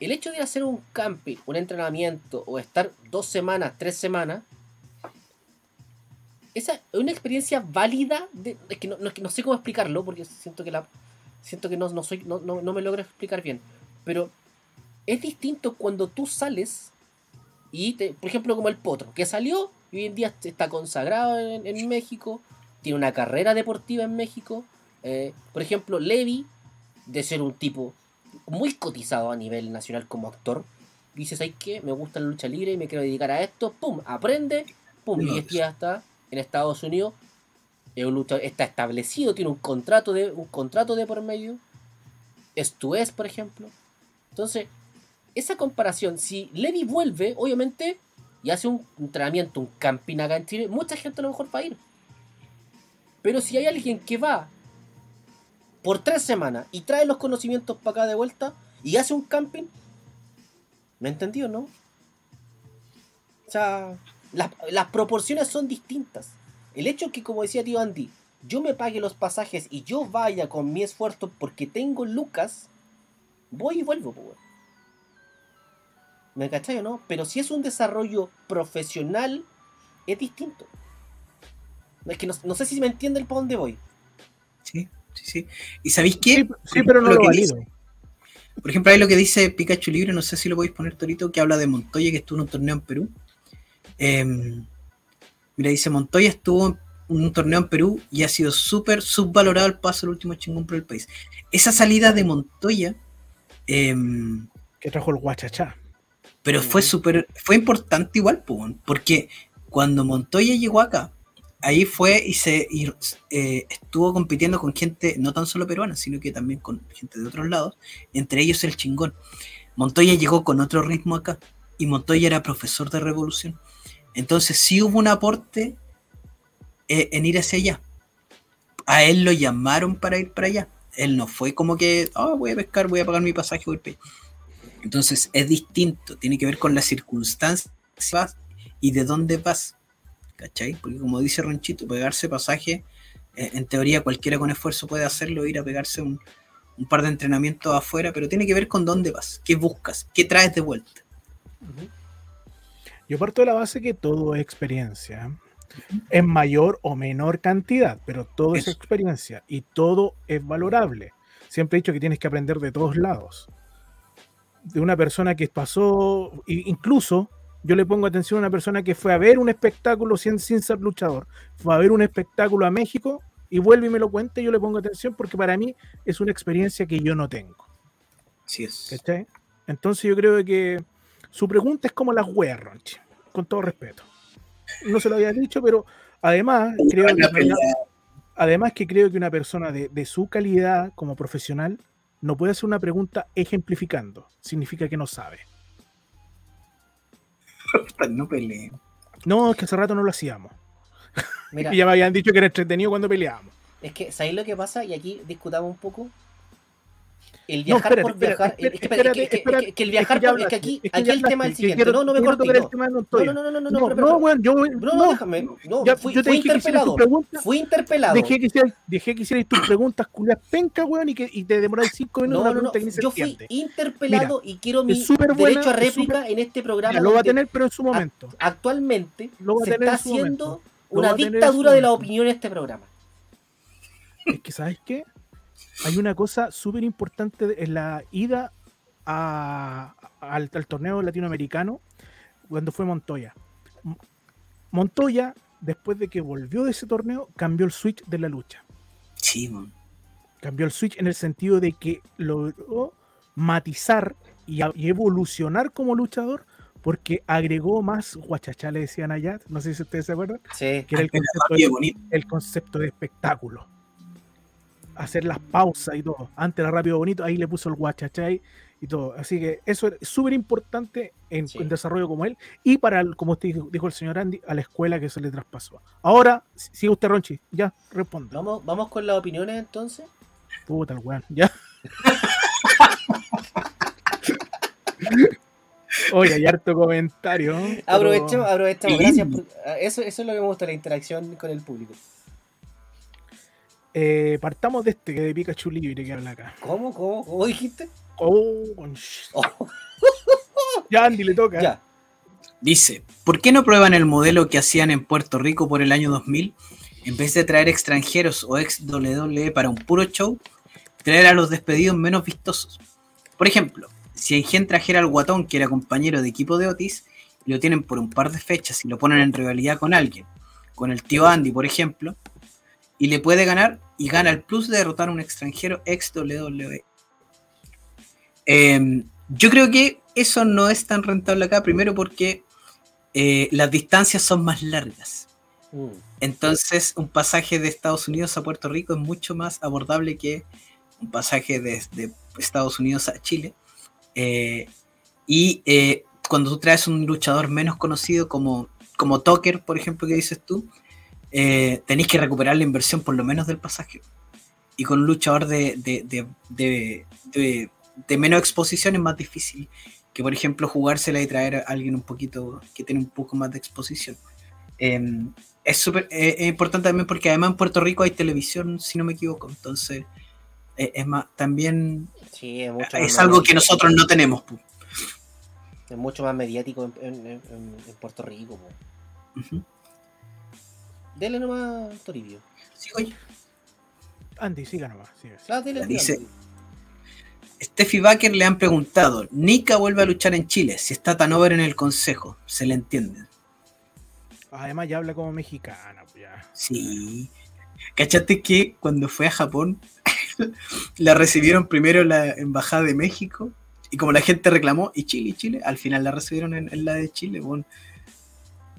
El hecho de hacer un camping, un entrenamiento o estar dos semanas, tres semanas, esa es una experiencia válida. De, es que no, no- es que no sé cómo explicarlo porque siento que la siento que no, no soy no, no, no me logro explicar bien. Pero es distinto cuando tú sales y, te, por ejemplo, como el Potro, que salió y hoy en día está consagrado en, en México, tiene una carrera deportiva en México. eh, por ejemplo, Levi, de ser un tipo muy cotizado a nivel nacional como actor, dice, ¿sabes qué? Me gusta la lucha libre y me quiero dedicar a esto, pum, aprende, pum, y este ya está en Estados Unidos, es un luchador- está establecido, tiene un contrato de, un contrato de por medio, es tu es, por ejemplo. Entonces, esa comparación, si Levi vuelve, obviamente, y hace un entrenamiento, un camping acá en Chile, mucha gente a lo mejor va a ir. Pero si hay alguien que va por tres semanas y trae los conocimientos para acá de vuelta y hace un camping, ¿me entendió, no? O sea, las, proporciones son distintas. El hecho que, como decía tío Andy, yo me pague los pasajes y yo vaya con mi esfuerzo porque tengo lucas, voy y vuelvo, pues. ¿Me cachai o no? Pero si es un desarrollo profesional, es distinto. Es que no, no sé si me entiende el para dónde voy. Sí, sí, sí. ¿Y sabéis qué? Sí, sí, pero no Lo lo que valido. dice- Por ejemplo, ahí lo que dice Pikachu Libre, no sé si lo podéis poner Torito, que habla de Montoya, que estuvo en un torneo en Perú. Em, mira, dice Montoya estuvo en un torneo en Perú y ha sido súper subvalorado el paso del último chingón por el país. Esa salida de Montoya, em, Que trajo el guachachá. Pero fue Ujú. súper, fue importante igual, porque cuando Montoya llegó acá, ahí fue y se y, eh, estuvo compitiendo con gente no tan solo peruana, sino que también con gente de otros lados, entre ellos el chingón. Montoya llegó con otro ritmo acá y Montoya era profesor de revolución. Entonces sí hubo un aporte eh, en ir hacia allá. A él lo llamaron para ir para allá. Él no fue como que, "Ah, voy a pescar, voy a pagar mi pasaje, voy a ir para allá". Entonces es distinto, tiene que ver con las circunstancias y de dónde vas. ¿Cachai? Porque como dice Ronchito, pegarse pasaje, eh, en teoría cualquiera con esfuerzo puede hacerlo, ir a pegarse un, un par de entrenamientos afuera, pero tiene que ver con dónde vas, qué buscas, qué traes de vuelta. Yo parto de la base que todo es experiencia. En mayor o menor cantidad, pero todo es experiencia y todo es valorable. Siempre he dicho que tienes que aprender de todos lados. De una persona que pasó, incluso yo le pongo atención a una persona que fue a ver un espectáculo sin, sin ser luchador, fue a ver un espectáculo a México y vuelve y me lo cuenta y yo le pongo atención porque para mí es una experiencia que yo no tengo. Así es. ¿Cachai? Entonces yo creo que su pregunta es como las weas, Ronchi, con todo respeto. No se lo había dicho, pero además creo que, además que creo que una persona de, de su calidad como profesional no puede hacer una pregunta ejemplificando. Significa que no sabe. no peleen. No, es que hace rato no lo hacíamos. Mira, ya me habían dicho que era entretenido cuando peleábamos. Es que, ¿sabéis lo que pasa? Y aquí discutamos un poco. El viajar por viajar. que, el viajar por. Que aquí, aquí el tema es el siguiente. No, no me cortes. No, no, no, no, no, no, no, weón, yo, no, no, déjame. No, fui, interpelado. Fui interpelado. dejé que hicieras, dejé que hicieras tus preguntas culias penca, weón, y que y te demoráis cinco minutos No, no, no. Yo fui interpelado y quiero mi derecho a réplica en este programa. Lo va a tener, pero en su momento. Actualmente se está haciendo una dictadura de la opinión en este programa. Es que, ¿sabes qué? Hay una cosa súper importante en la ida a- al, al torneo latinoamericano cuando fue Montoya. Montoya, después de que volvió de ese torneo, cambió el switch de la lucha. Sí, man. Cambió el switch en el sentido de que logró matizar y, evolucionar como luchador porque agregó más guachachá, le decían allá, no sé si ustedes se acuerdan, Sí. que era el Era concepto rápido y de, bonito. el concepto de espectáculo. Hacer las pausas y todo. Antes era rápido bonito, ahí le puso el guachachay y todo. Así que eso es súper importante en, Sí. en desarrollo como él y para, el- como usted dijo, el señor Andy, a la escuela que se le traspasó. Ahora, si- sigue usted, Ronchi, ya, responda. Vamos, vamos con las opiniones entonces. Puta el weón, ya. Oye, hay harto comentario. Pero- Aprovechemos, aprovechemos. Qué Gracias. por- eso, eso es lo que me gusta, la interacción con el público. Eh, partamos de este que de Pikachu libre que habla acá. ¿Cómo? ¿Cómo? ¿Cómo dijiste? Oh, Oh, ya Andy le toca. ya. Dice, ¿por qué no prueban el modelo que hacían en Puerto Rico por el año 2000? En vez de traer extranjeros o ex WWE para un puro show, traer a los despedidos menos vistosos. Por ejemplo, si en Gen trajera al guatón que era compañero de equipo de Otis, y lo tienen por un par de fechas y lo ponen en rivalidad con alguien, con el tío Andy, por ejemplo, y le puede ganar y gana el plus de derrotar a un extranjero ex WWE. Em, yo creo que eso no es tan rentable acá, primero porque eh, las distancias son más largas. Mm. Entonces, un pasaje de Estados Unidos a Puerto Rico es mucho más abordable que un pasaje de, de Estados Unidos a Chile. Eh, y eh, cuando tú traes un luchador menos conocido como, como Tucker, por ejemplo, que dices tú, eh, tenéis que recuperar la inversión por lo menos del pasaje. Y con un luchador de, de, de, de, menos exposición es más difícil que, por ejemplo, jugársela y traer a alguien un poquito que tiene un poco más de exposición. Em, es súper eh, es importante también porque además en Puerto Rico hay televisión, si no me equivoco. Entonces, eh, es más, también Sí, es mucho es algo que nosotros no tenemos. pu. Es mucho más mediático en, en- en- Puerto Rico. po. Ujú. Dele nomás, Toribio. Sí, oye. Andy, siga nomás. siga, siga. Ah, dele, Dice-. Steffi Baker le han preguntado, Nika vuelve a luchar en Chile, si está tan over en el consejo, se le entiende. Además, ya habla como mexicana. pues ya. Sí. ¿Cachaste que cuando fue a Japón la recibieron primero en la Embajada de México? Y como la gente reclamó, y Chile, y Chile, al final la recibieron en, en la de Chile. bueno.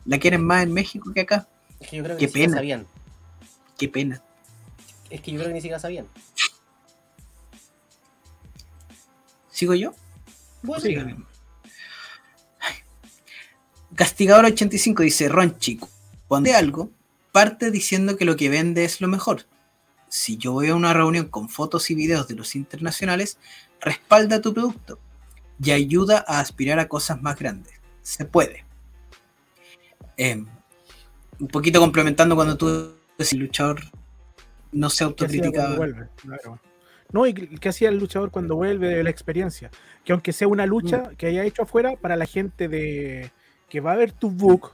La quieren más en México que acá. Es que yo creo que Qué ni siquiera pena. sabían. Qué pena. Es que yo creo que ni siquiera sabían. ¿Sigo yo? Bueno, Siga. Castigador 85 dice, Ronchi, cuando de algo, parte diciendo que lo que vende es lo mejor. Si yo voy a una reunión con fotos y videos de los internacionales, respalda tu producto y ayuda a aspirar a cosas más grandes. Se puede. Em, un poquito complementando cuando tú eres el luchador no se. Claro. No, y qué hacía el luchador cuando vuelve de la experiencia. Que aunque sea una lucha Mm. que haya hecho afuera, para la gente de que va a ver tu book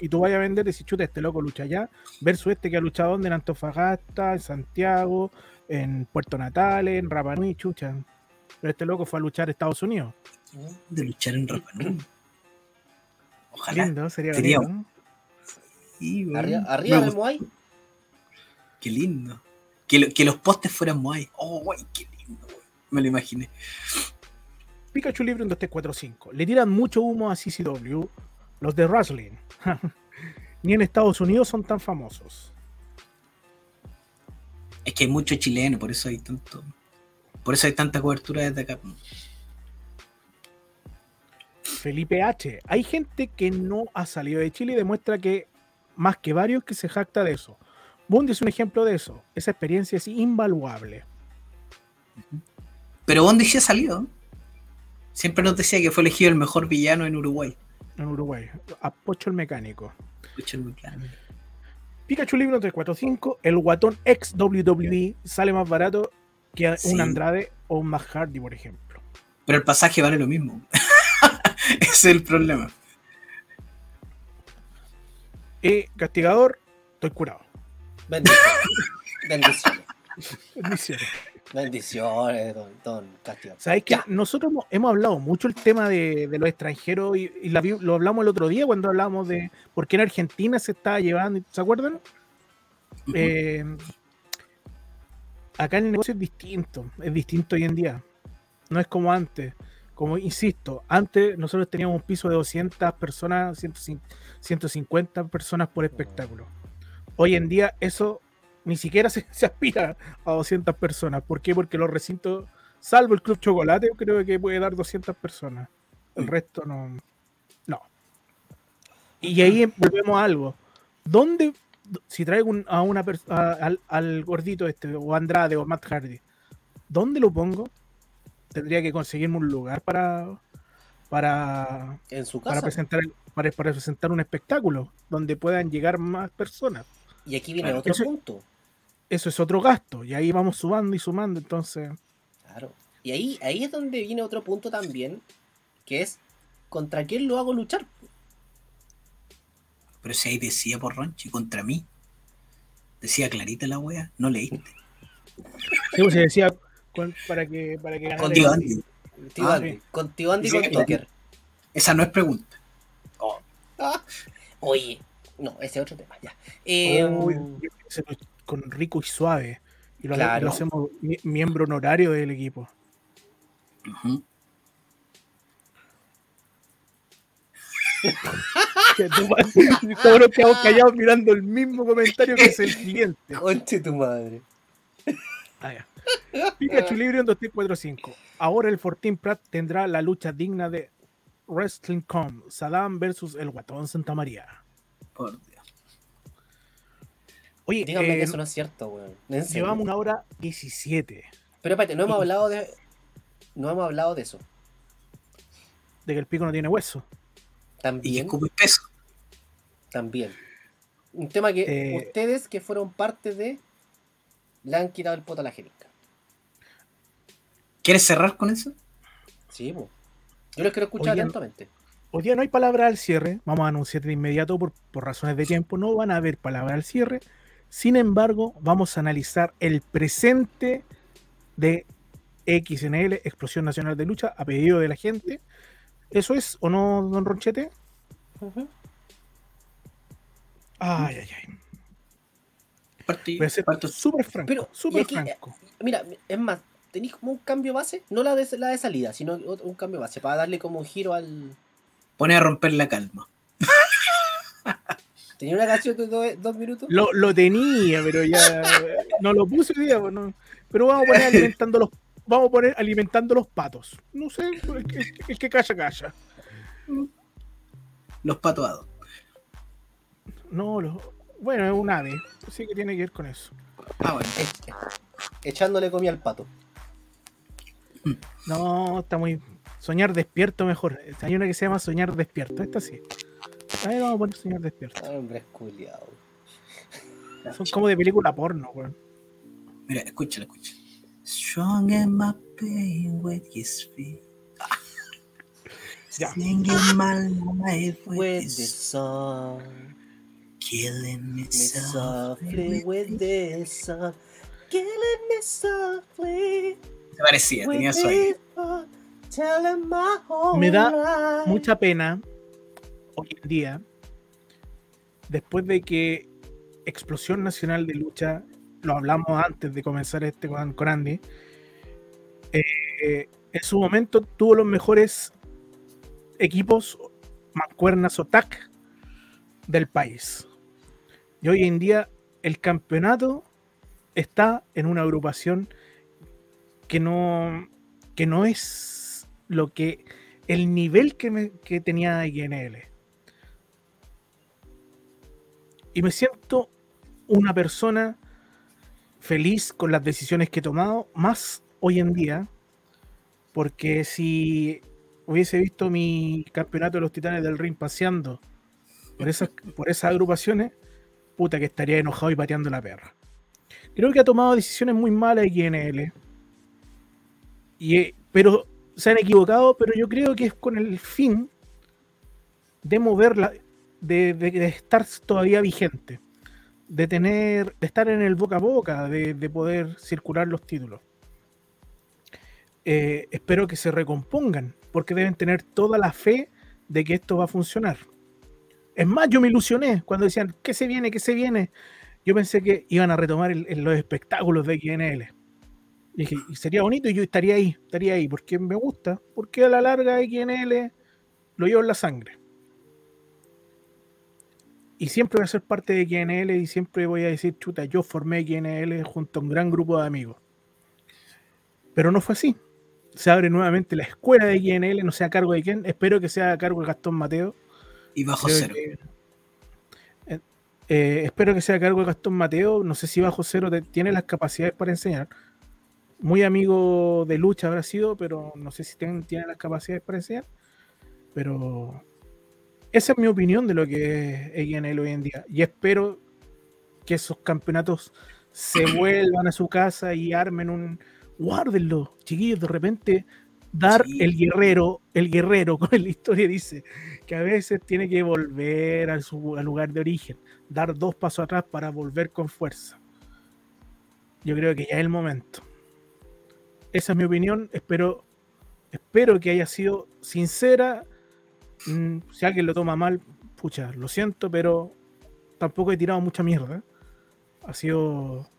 y tú vayas a vender, decir, chuta, este loco lucha allá, versus este que ha luchado donde en Antofagasta, en Santiago, en Puerto Natales, en Rapa Nui, chucha. Pero este loco fue a luchar a Estados Unidos. de luchar en Rapa Nui. Ojalá. Lindo, sería, Sería- bonito, ¿no? Sí. Arriba, arriba del. Moai. Qué lindo. Que, lo- que los postes fueran Moai. Oh, guay, qué lindo. güey. Me lo imaginé. Pikachu Libre en 2345. Le tiran mucho humo a CCW, los de Wrestling. Ni en Estados Unidos son tan famosos. Es que hay mucho chileno, por eso hay tanto. Por eso hay tanta cobertura desde acá. Felipe H. Hay gente que no ha salido de Chile y demuestra que, más que varios, que se jacta de eso. Bondi es un ejemplo de eso. Esa experiencia es invaluable. Pero Bondi sí ha salido. Siempre nos decía que fue elegido el mejor villano en Uruguay. En Uruguay. Apocho el mecánico. Escucha el mecánico. Pikachu Libro 345, el guatón ex WWE sale más barato que Sí. un Andrade o un Matt Hardy, por ejemplo. Pero el pasaje vale lo mismo. Ese es el problema. Y Castigador, estoy curado. Bendiciones. Bendiciones. Bendiciones. Bendiciones, don, don Castillo. Sabéis que nosotros hemos, hemos hablado mucho el tema de, de los extranjeros y, y la vi- lo hablamos el otro día cuando hablamos de por qué en Argentina se estaba llevando, ¿se acuerdan? Ujú. Eh, acá el negocio es distinto, es distinto hoy en día. No es como antes. Como insisto, antes nosotros teníamos un piso de 200 personas, 150 150 personas por espectáculo. Hoy en día eso ni siquiera se, se aspira a 200 personas. ¿Por qué? Porque los recintos, salvo el Club Chocolate, yo creo que puede dar 200 personas. El resto no. No. Y ahí volvemos a algo. ¿Dónde, si traigo un- a una a- al, al gordito este, o Andrade o Matt Hardy, ¿dónde lo pongo? Tendría que conseguirme un lugar para para, En su para presentar para, para presentar un espectáculo donde puedan llegar más personas. Y aquí viene Claro, otro eso- punto. Eso es otro gasto, y ahí vamos sumando y sumando, entonces. Claro. Y ahí, ahí es donde viene otro punto también, que es contra quién lo hago luchar. Pero si ahí decía por Ronchi contra mí. Decía clarita la wea. No leíste. Sí, pues, se decía con- para que para que ganara Contigo, el- Andy. Tío Ah, Andy. Con tío Andy Sí, con sí. Tucker. Esa no es pregunta. Ah. Oye, no, ese es otro tema. Ya. Eh, lo- con rico y suave. Y lo, Claro. lo hacemos mi- miembro honorario del equipo. Que Todos nos quedamos callados mirando el mismo comentario que es el siguiente. Conche tu madre. Ah, ya. Pikachu Libre en 2345. Ahora el Fortín Prat tendrá la lucha digna de Wrestling.com. Saddam versus el Guatón Santa María. Por Dios. Oye, Dígame eh, que eso no es cierto, weón. Llevamos una hora 17 Pero espérate, no hemos hablado de. No hemos hablado de eso. de que el pico no tiene hueso. Y También. escupe peso. También. Un tema que Eh, ustedes que fueron parte de. Le han quitado el poto a la Angélica. ¿Quieres cerrar con eso? Sí, po. Yo los quiero escuchar Oye, atentamente. Hoy día no hay palabra al cierre. Vamos a anunciar de inmediato por, por razones de tiempo. No van a haber palabra al cierre. Sin embargo, vamos a analizar el presente de XNL, Explosión Nacional de Lucha, a pedido de la gente. ¿Eso es o no, don Ronchete? Ujú. Ay, ay, ay. Parto- Voy a ser súper franco. Pero, aquí, franco. Mira, es más, tenéis como un cambio base, no la de, la de salida, sino otro- un cambio base, para darle como un giro al. Pone a romper la calma. ¿Tenía una canción de do- dos minutos? Lo, lo tenía, pero ya no lo puse hoy día. pues, no. Pero vamos a poner alimentando los, vamos a poner alimentando los patos. No sé, el que, el que calla, calla. Los patuados. No, lo- bueno, es un ave, así que tiene que ver con eso. Ah, bueno. Echándole comida al pato. No, está muy. Soñar despierto mejor. Hay una que se llama Soñar despierto. Esta sí. Ahí vamos a poner Soñar despierto. Ay, hombre, es culiao. Son como de película porno, weón. Mira, escúchala, escúchala. Strong in my pain with his feet. Singing my life with With the his sun, killing me me softly softly. with the sun, killing me softly. Se parecía, tenía Me da. Mucha pena hoy en día, después de que Explosión Nacional de Lucha, lo hablamos antes de comenzar este con, con Andy, eh, en su momento tuvo los mejores equipos, mancuernas o TAC del país. Y hoy en día el campeonato está en una agrupación que no, que no es lo que el nivel que, me, que tenía INL. Y me siento una persona feliz con las decisiones que he tomado, más hoy en día, porque si hubiese visto mi campeonato de los titanes del ring paseando por esas, por esas agrupaciones, puta que estaría enojado y pateando la perra. Creo que ha tomado decisiones muy malas INL. Eh, pero se han equivocado, pero yo creo que es con el fin de moverla, de, estar todavía vigente, de tener, de estar en el boca a boca, de, de poder circular los títulos. Eh, espero que se recompongan, porque deben tener toda la fe de que esto va a funcionar. Es más, yo me ilusioné cuando decían, ¿qué se viene? ¿Qué se viene? Yo pensé que iban a retomar los espectáculos de XNL. Y dije, y sería bonito y yo estaría ahí, estaría ahí, porque me gusta, porque a la larga XNL lo llevo en la sangre. Y siempre voy a ser parte de XNL y siempre voy a decir, chuta, yo formé XNL junto a un gran grupo de amigos. Pero no fue así. Se abre nuevamente la escuela de XNL, no sé a cargo de quién, espero que sea a cargo de Gastón Mateo. Y bajo Creo cero. que- eh, eh, espero que sea a cargo de Gastón Mateo. No sé si Bajo Cero te- tiene las capacidades para enseñar. Muy amigo de lucha habrá sido, pero no sé si tiene las capacidades para enseñar. Pero esa es mi opinión de lo que es XNL hoy en día. Y espero que esos campeonatos se vuelvan a su casa y armen un. Guárdenlo, chiquillos, de repente dar Sí. el guerrero, el guerrero, con la historia dice, que a veces tiene que volver a su al lugar de origen, dar dos pasos atrás para volver con fuerza. Yo creo que ya es el momento. Esa es mi opinión. Espero, espero que haya sido sincera. Mm, si alguien lo toma mal, pucha, lo siento, pero tampoco he tirado mucha mierda. Ha sido,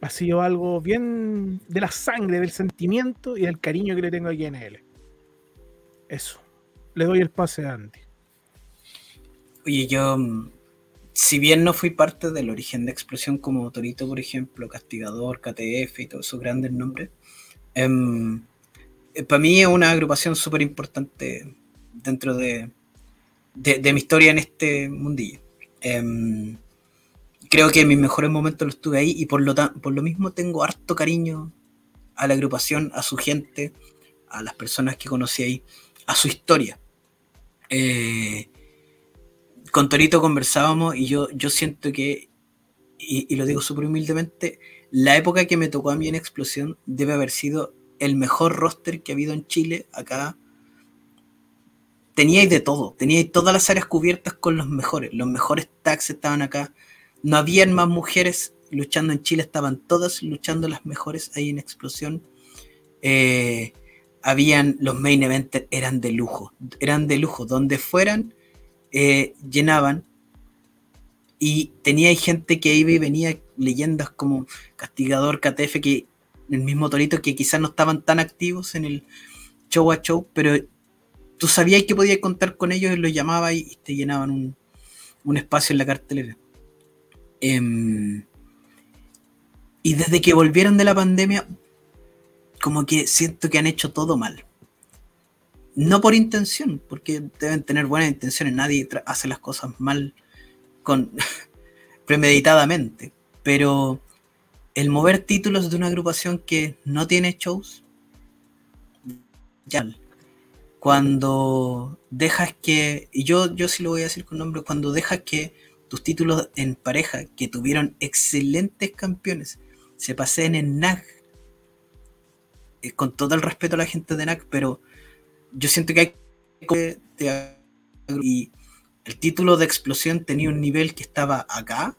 ha sido algo bien de la sangre, del sentimiento y del cariño que le tengo aquí en él. Eso. Le doy el pase a Andy. Oye, yo, mm, si bien no fui parte del origen de explosión como Torito, por ejemplo, Castigador, KTF y todos esos grandes nombres, para mí es una agrupación súper importante dentro de, de- mi historia en este mundillo. Em, creo que mis mejores momentos los tuve ahí y por lo, por lo mismo tengo harto cariño a la agrupación, a su gente, a las personas que conocí ahí, a su historia. Eh, con Torito conversábamos y yo, yo siento que, y, lo digo súper humildemente, la época que me tocó a mí en Explosión debe haber sido el mejor roster que ha habido en Chile acá. Teníais de todo, teníais todas las áreas cubiertas con los mejores, los mejores tags estaban acá, no habían más mujeres luchando en Chile, estaban todas luchando las mejores ahí en Explosión. Eh, habían los main events eran de lujo, eran de lujo, donde fueran eh, llenaban y tenía gente que iba y venía leyendas como Castigador, KTF, que el mismo Torito que quizás no estaban tan activos en el show a show, pero tú sabías que podías contar con ellos y los llamabas y, te llenaban un, un espacio en la cartelera. Em, y desde que volvieron de la pandemia, como que siento que han hecho todo mal. No por intención, porque deben tener buenas intenciones, nadie hace las cosas mal con premeditadamente, pero el mover títulos de una agrupación que no tiene shows, ya. Cuando dejas que, y yo, yo sí lo voy a decir con nombre, cuando dejas que tus títulos en pareja, que tuvieron excelentes campeones, se pasen en NAG, eh, con todo el respeto a la gente de NAC, pero yo siento que hay y el título de explosión tenía un nivel que estaba acá,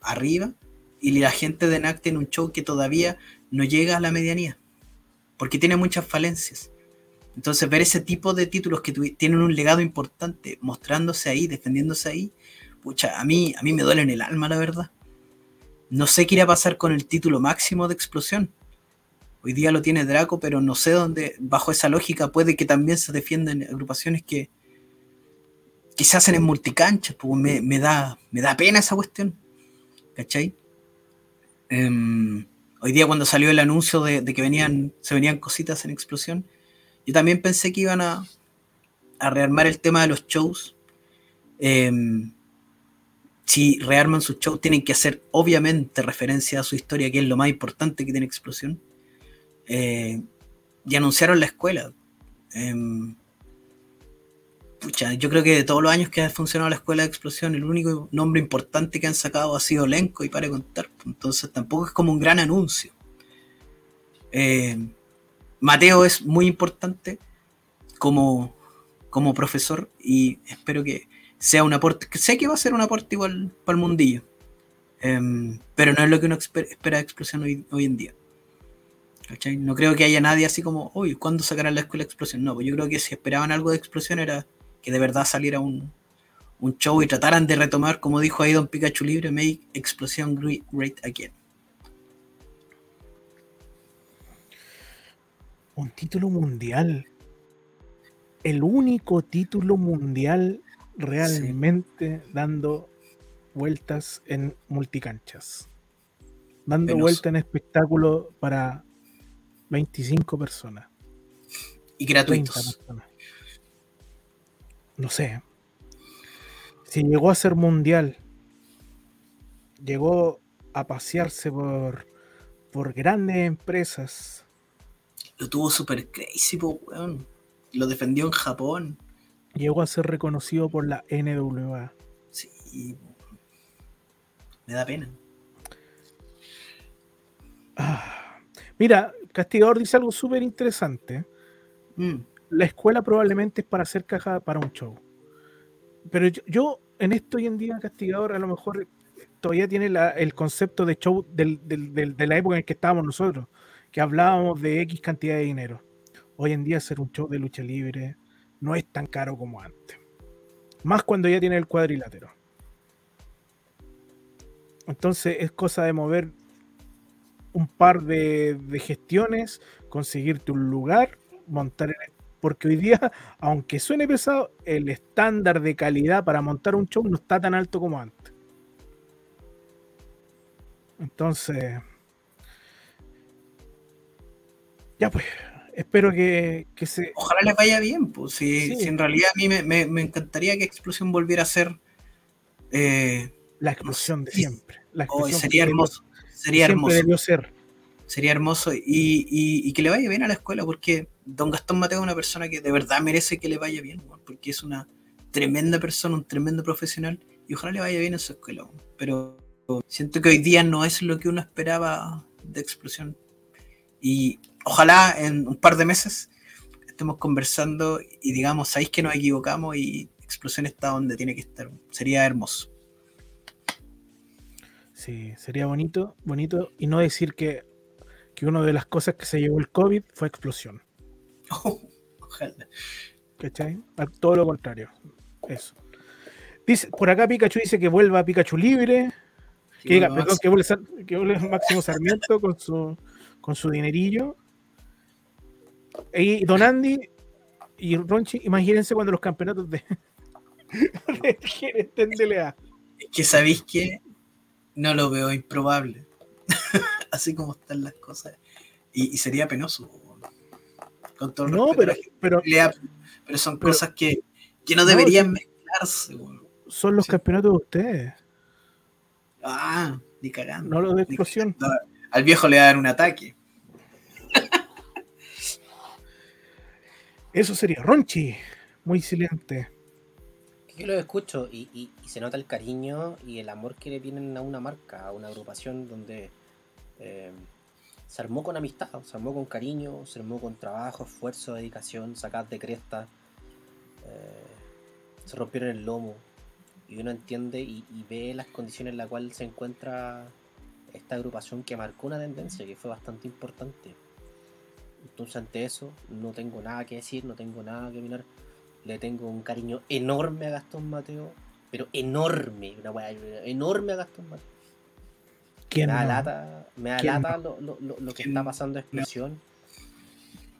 arriba, y la gente de NAC tiene un show que todavía no llega a la medianía, porque tiene muchas falencias. Entonces, ver ese tipo de títulos que tienen un legado importante, mostrándose ahí, defendiéndose ahí, pucha, a mí, a mí me duele en el alma, la verdad. No sé qué irá a pasar con el título máximo de explosión. Hoy día lo tiene Draco, pero no sé dónde, bajo esa lógica, puede que también se defiendan agrupaciones que, que se hacen en multicanchas. Pues me, da, me da pena esa cuestión. ¿Cachai? Em, hoy día cuando salió el anuncio de, que venían, se venían cositas en explosión, Yo también pensé que iban a, a rearmar el tema de los shows. Em, si rearman sus shows, tienen que hacer obviamente referencia a su historia, que es lo más importante que tiene Explosión. Eh, y anunciaron la escuela. Em, pucha, yo creo que de todos los años que ha funcionado la escuela de explosión, el único nombre importante que han sacado ha sido Lenco y para contar. Entonces tampoco es como un gran anuncio. Eh, Mateo es muy importante como, como profesor y espero que sea un aporte. Sé que va a ser un aporte igual para el mundillo. Em, pero no es lo que uno espera de explosión hoy, hoy en día. No creo que haya nadie así como, uy, ¿cuándo sacarán la escuela de explosión? No, pues yo creo que si esperaban algo de explosión era que de verdad saliera un, un show y trataran de retomar, como dijo ahí Don Pikachu Libre, Make Explosión Great Again. Un título mundial. El único título mundial realmente dando vueltas en multicanchas. Dando vueltas en espectáculo para 25 personas. Y gratuitos. No sé. Si llegó a ser mundial, llegó a pasearse por, por grandes empresas. Lo tuvo super crazy, weón. Lo defendió en Japón. Llegó a ser reconocido por la NWA. Sí. Me da pena. Ah, mira, Castigador dice algo súper interesante. Mm. La escuela probablemente es para hacer caja para un show. Pero yo, en esto hoy en día, Castigador, a lo mejor todavía tiene el concepto de show de la época en que estábamos nosotros, que hablábamos de X cantidad de dinero. Hoy en día hacer un show de lucha libre no es tan caro como antes. Más cuando ya tiene el cuadrilátero. Entonces es cosa de mover un par de, gestiones, conseguirte un lugar, montar el, porque hoy día, aunque suene pesado, el estándar de calidad para montar un show no está tan alto como antes. Entonces, ya pues, espero que, se... Ojalá les vaya bien, pues si, en realidad a mí me, encantaría que Explosión volviera a ser... Eh, la explosión de siempre. La explosión sería hermoso. Sería hermoso. Debió ser. Sería hermoso y, que le vaya bien a la escuela, porque don Gastón Mateo es una persona que de verdad merece que le vaya bien, porque es una tremenda persona, un tremendo profesional, y ojalá le vaya bien en su escuela. Pero siento que hoy día no es lo que uno esperaba de explosión. Y ojalá en un par de meses estemos conversando y digamos, sabéis que nos equivocamos y explosión está donde tiene que estar. Sería hermoso. Sí, sería bonito, bonito, y no decir que, que una de las cosas que se llevó el COVID fue explosión. ojalá. ¿Cachai? Todo lo contrario. Eso. Dice, por acá Pikachu dice que vuelva Pikachu libre. Que diga, perdón, que vuelva, que Máximo Sarmiento con su, con su dinerillo. Y Don Andy y Ronchi, imagínense cuando los campeonatos de, de, Es que sabéis que no lo veo improbable. Así como están las cosas. Y, sería penoso. Con todo no, pero, pero, pero, son cosas que, no deberían mezclarse. Son los campeonatos de ustedes. Ah, ni cagando. No los de explosión. al viejo le va a dar un ataque. Eso sería Ronchi. Muy silente yo lo escucho y, se nota el cariño y el amor que le tienen a una marca, a una agrupación donde eh, se armó con amistad, se armó con cariño, se armó con trabajo, esfuerzo, dedicación, sacad de cresta, eh, se rompieron el lomo y uno entiende y, ve las condiciones en las cuales se encuentra esta agrupación que marcó una tendencia que fue bastante importante. Entonces ante eso no tengo nada que decir, no tengo nada que mirar le tengo un cariño enorme a Gastón Mateo, pero enorme, una weá enorme a Gastón Mateo. me da lata, me da lata lo, lo, lo, que está pasando en explosión.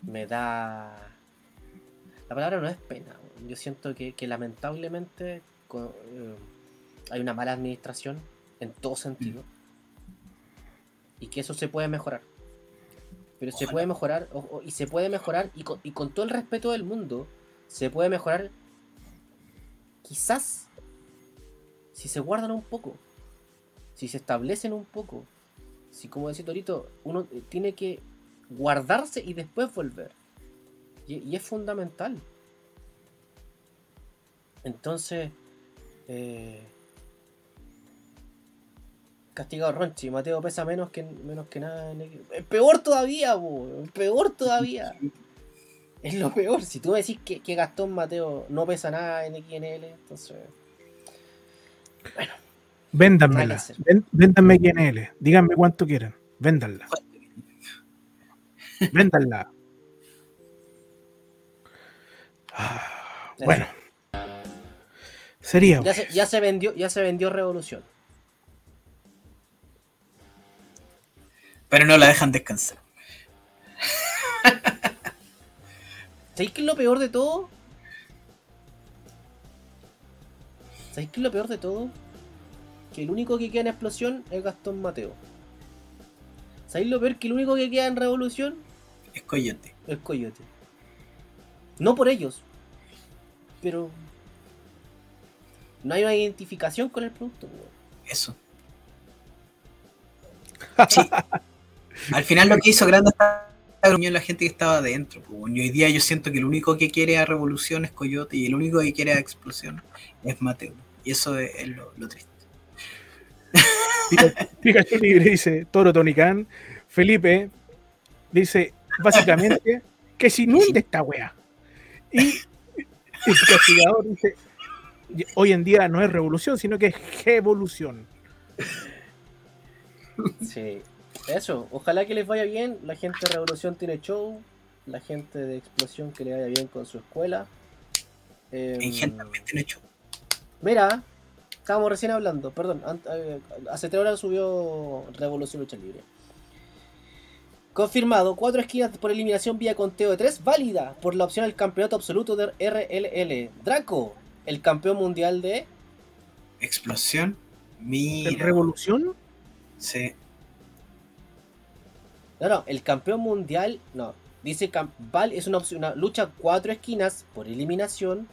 Me da. La palabra no es pena. Yo siento que, lamentablemente eh, hay una mala administración en todo sentido. Y que eso se puede mejorar. Pero se puede mejorar, o- o- y se puede mejorar, y con, y con todo el respeto del mundo, se puede mejorar quizás si se guardan un poco, si se establecen un poco, si como decía Torito, uno tiene que guardarse y después volver. Y, es fundamental. Entonces, eh, castigado Ronchi, Mateo pesa menos que menos que nada. el- peor todavía, es peor todavía. Es lo peor. Si tú me decís que, que Gastón Mateo no pesa nada en XNL, entonces. Nada Véndanmela. Ven- Véndanme él. Díganme cuánto quieren. Véndanla. Véndanla. Ah, bueno. Sería. Ya se, ya se vendió, ya se vendió Revolución. Pero no la dejan descansar. ¿Sabéis qué es lo peor de todo? ¿Sabéis qué es lo peor de todo? Que el único que queda en explosión es Gastón Mateo. ¿Sabéis lo peor? Que el único que queda en revolución Es coyote. es Coyote. No por ellos. Pero. No hay una identificación con el producto. weón. Eso. Sí. Al final lo que hizo grande reunión la gente que estaba adentro. Y hoy día yo siento que el único que quiere a Revolución es Coyote y el único que quiere a Explosión es Mateo. Y eso es, es lo, lo triste. Pika- Pikachu Libre dice Toro Tony Khan. Felipe dice básicamente que se inunde esta wea. Y el castigador dice hoy en día no es revolución, sino que es evolución. Sí. Eso. Ojalá que les vaya bien. La gente de revolución tiene show. La gente de explosión que le vaya bien con su escuela. En gente también tiene hecho. Mira, estábamos recién hablando, perdón, eh, hace tres horas subió Revolución Lucha Libre. Confirmado, cuatro esquinas por eliminación vía conteo de tres, válida por la opción al campeonato absoluto de RLL. Draco, el campeón mundial de... Explosión. ¿En Mira. revolución? Sí. No, no, el campeón mundial, no. Dice val es una, opción, una lucha cuatro esquinas por eliminación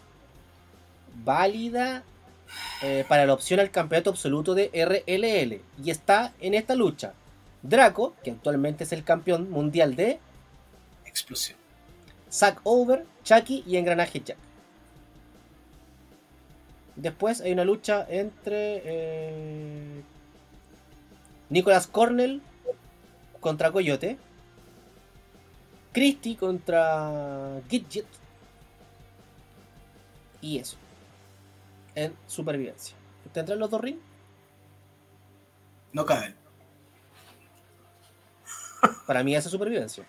válida eh, para la opción al campeonato absoluto de RLL. Y está en esta lucha Draco, que actualmente es el campeón mundial de Explosión. Zack Over, Chucky y Engranaje Jack. Después hay una lucha entre eh, Nicolas Cornell contra Coyote. Christie contra Gidget. Y eso. En supervivencia. ¿Tendrán los dos rings? No caben. Para mí esa es supervivencia.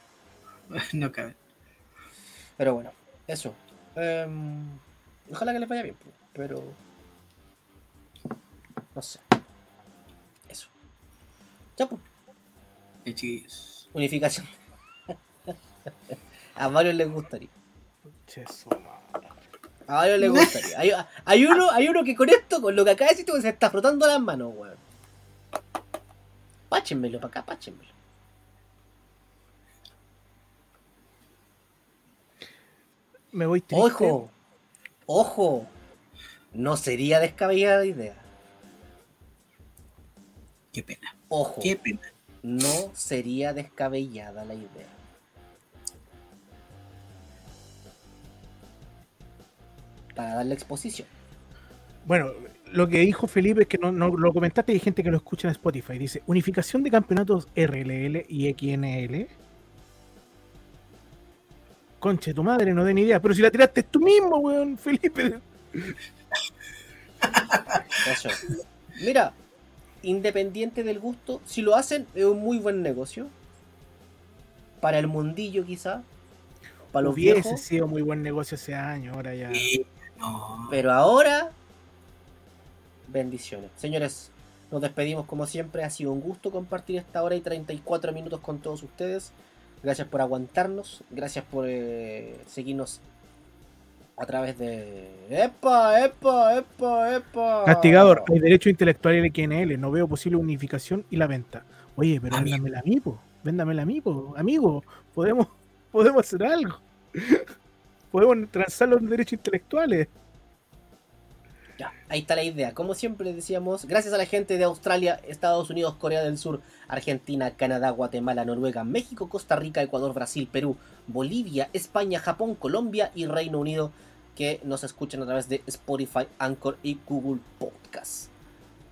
No caben. Pero bueno, eso. Em, ojalá que les vaya bien, pues, pero. No sé. Eso. Pues, Eh, chiquillos. unificación. A varios les gustaría. A varios les gustaría. Hay, hay uno, hay uno que con esto, con lo que acaba de decir, se está frotando las manos, weón. Páchenmelo para acá, páchenmelo. Me voy triste. Ojo, ojo. No sería descabellada la idea. Qué pena. Ojo. Qué pena. No sería descabellada la idea. Para darle exposición. Bueno, lo que dijo Felipe es que no, no lo comentaste y hay gente que lo escucha en Spotify. Dice, unificación de campeonatos RLL y XNL. Conche, tu madre, no den idea. Pero si la tiraste tú mismo, weón, Felipe. Eso. Mira, independiente del gusto, si lo hacen es un muy buen negocio. Para el mundillo quizá. Para los Hubiese viejos. sido muy buen negocio ese año, ahora ya. Sí, no. Pero ahora, bendiciones. Señores, nos despedimos como siempre. Ha sido un gusto compartir esta hora y 34 minutos con todos ustedes. Gracias por aguantarnos. Gracias por eh, seguirnos a través de... ¡Epa, epa, epa, epa! Castigador, hay derecho intelectual LXNL. No veo posible unificación y la venta. Oye, pero A mí. háblamela a mí, po. véndamela a mí, po, amigo. Podemos, podemos hacer algo. Podemos transar los derechos intelectuales. Ahí está la idea. Como siempre decíamos, gracias a la gente de Australia, Estados Unidos, Corea del Sur, Argentina, Canadá, Guatemala, Noruega, México, Costa Rica, Ecuador, Brasil, Perú, Bolivia, España, Japón, Colombia y Reino Unido que nos escuchan a través de Spotify, Anchor y Google Podcast.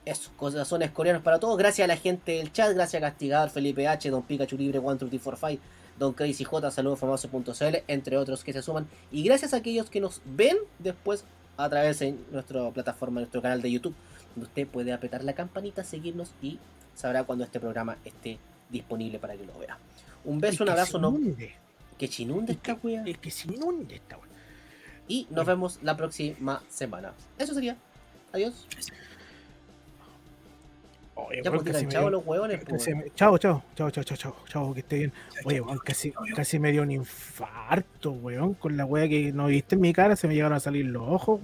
Eso, corazones coreanos para todos. Gracias a la gente del chat, gracias a Castigador, Felipe H, Don Pikachu Libre, 13345, Don Crazy J, saludosfamoso.cl, entre otros que se suman. Y gracias a aquellos que nos ven después a través de nuestra plataforma, nuestro canal de YouTube, donde usted puede apretar la campanita, seguirnos y sabrá cuando este programa esté disponible para que lo vea. Un beso, un abrazo, no. Que chinunde esta wea. Es que se inunde esta wea. Y nos vemos la próxima semana. Eso sería. Adiós. Oye, Ya pues chao dio- los huevones. pues. me- Chao, chao, chao, chao, chao, chao, que esté bien. Oye, weón, casi, casi me dio un infarto, weón. Con la wea que no viste en mi cara, se me llegaron a salir los ojos,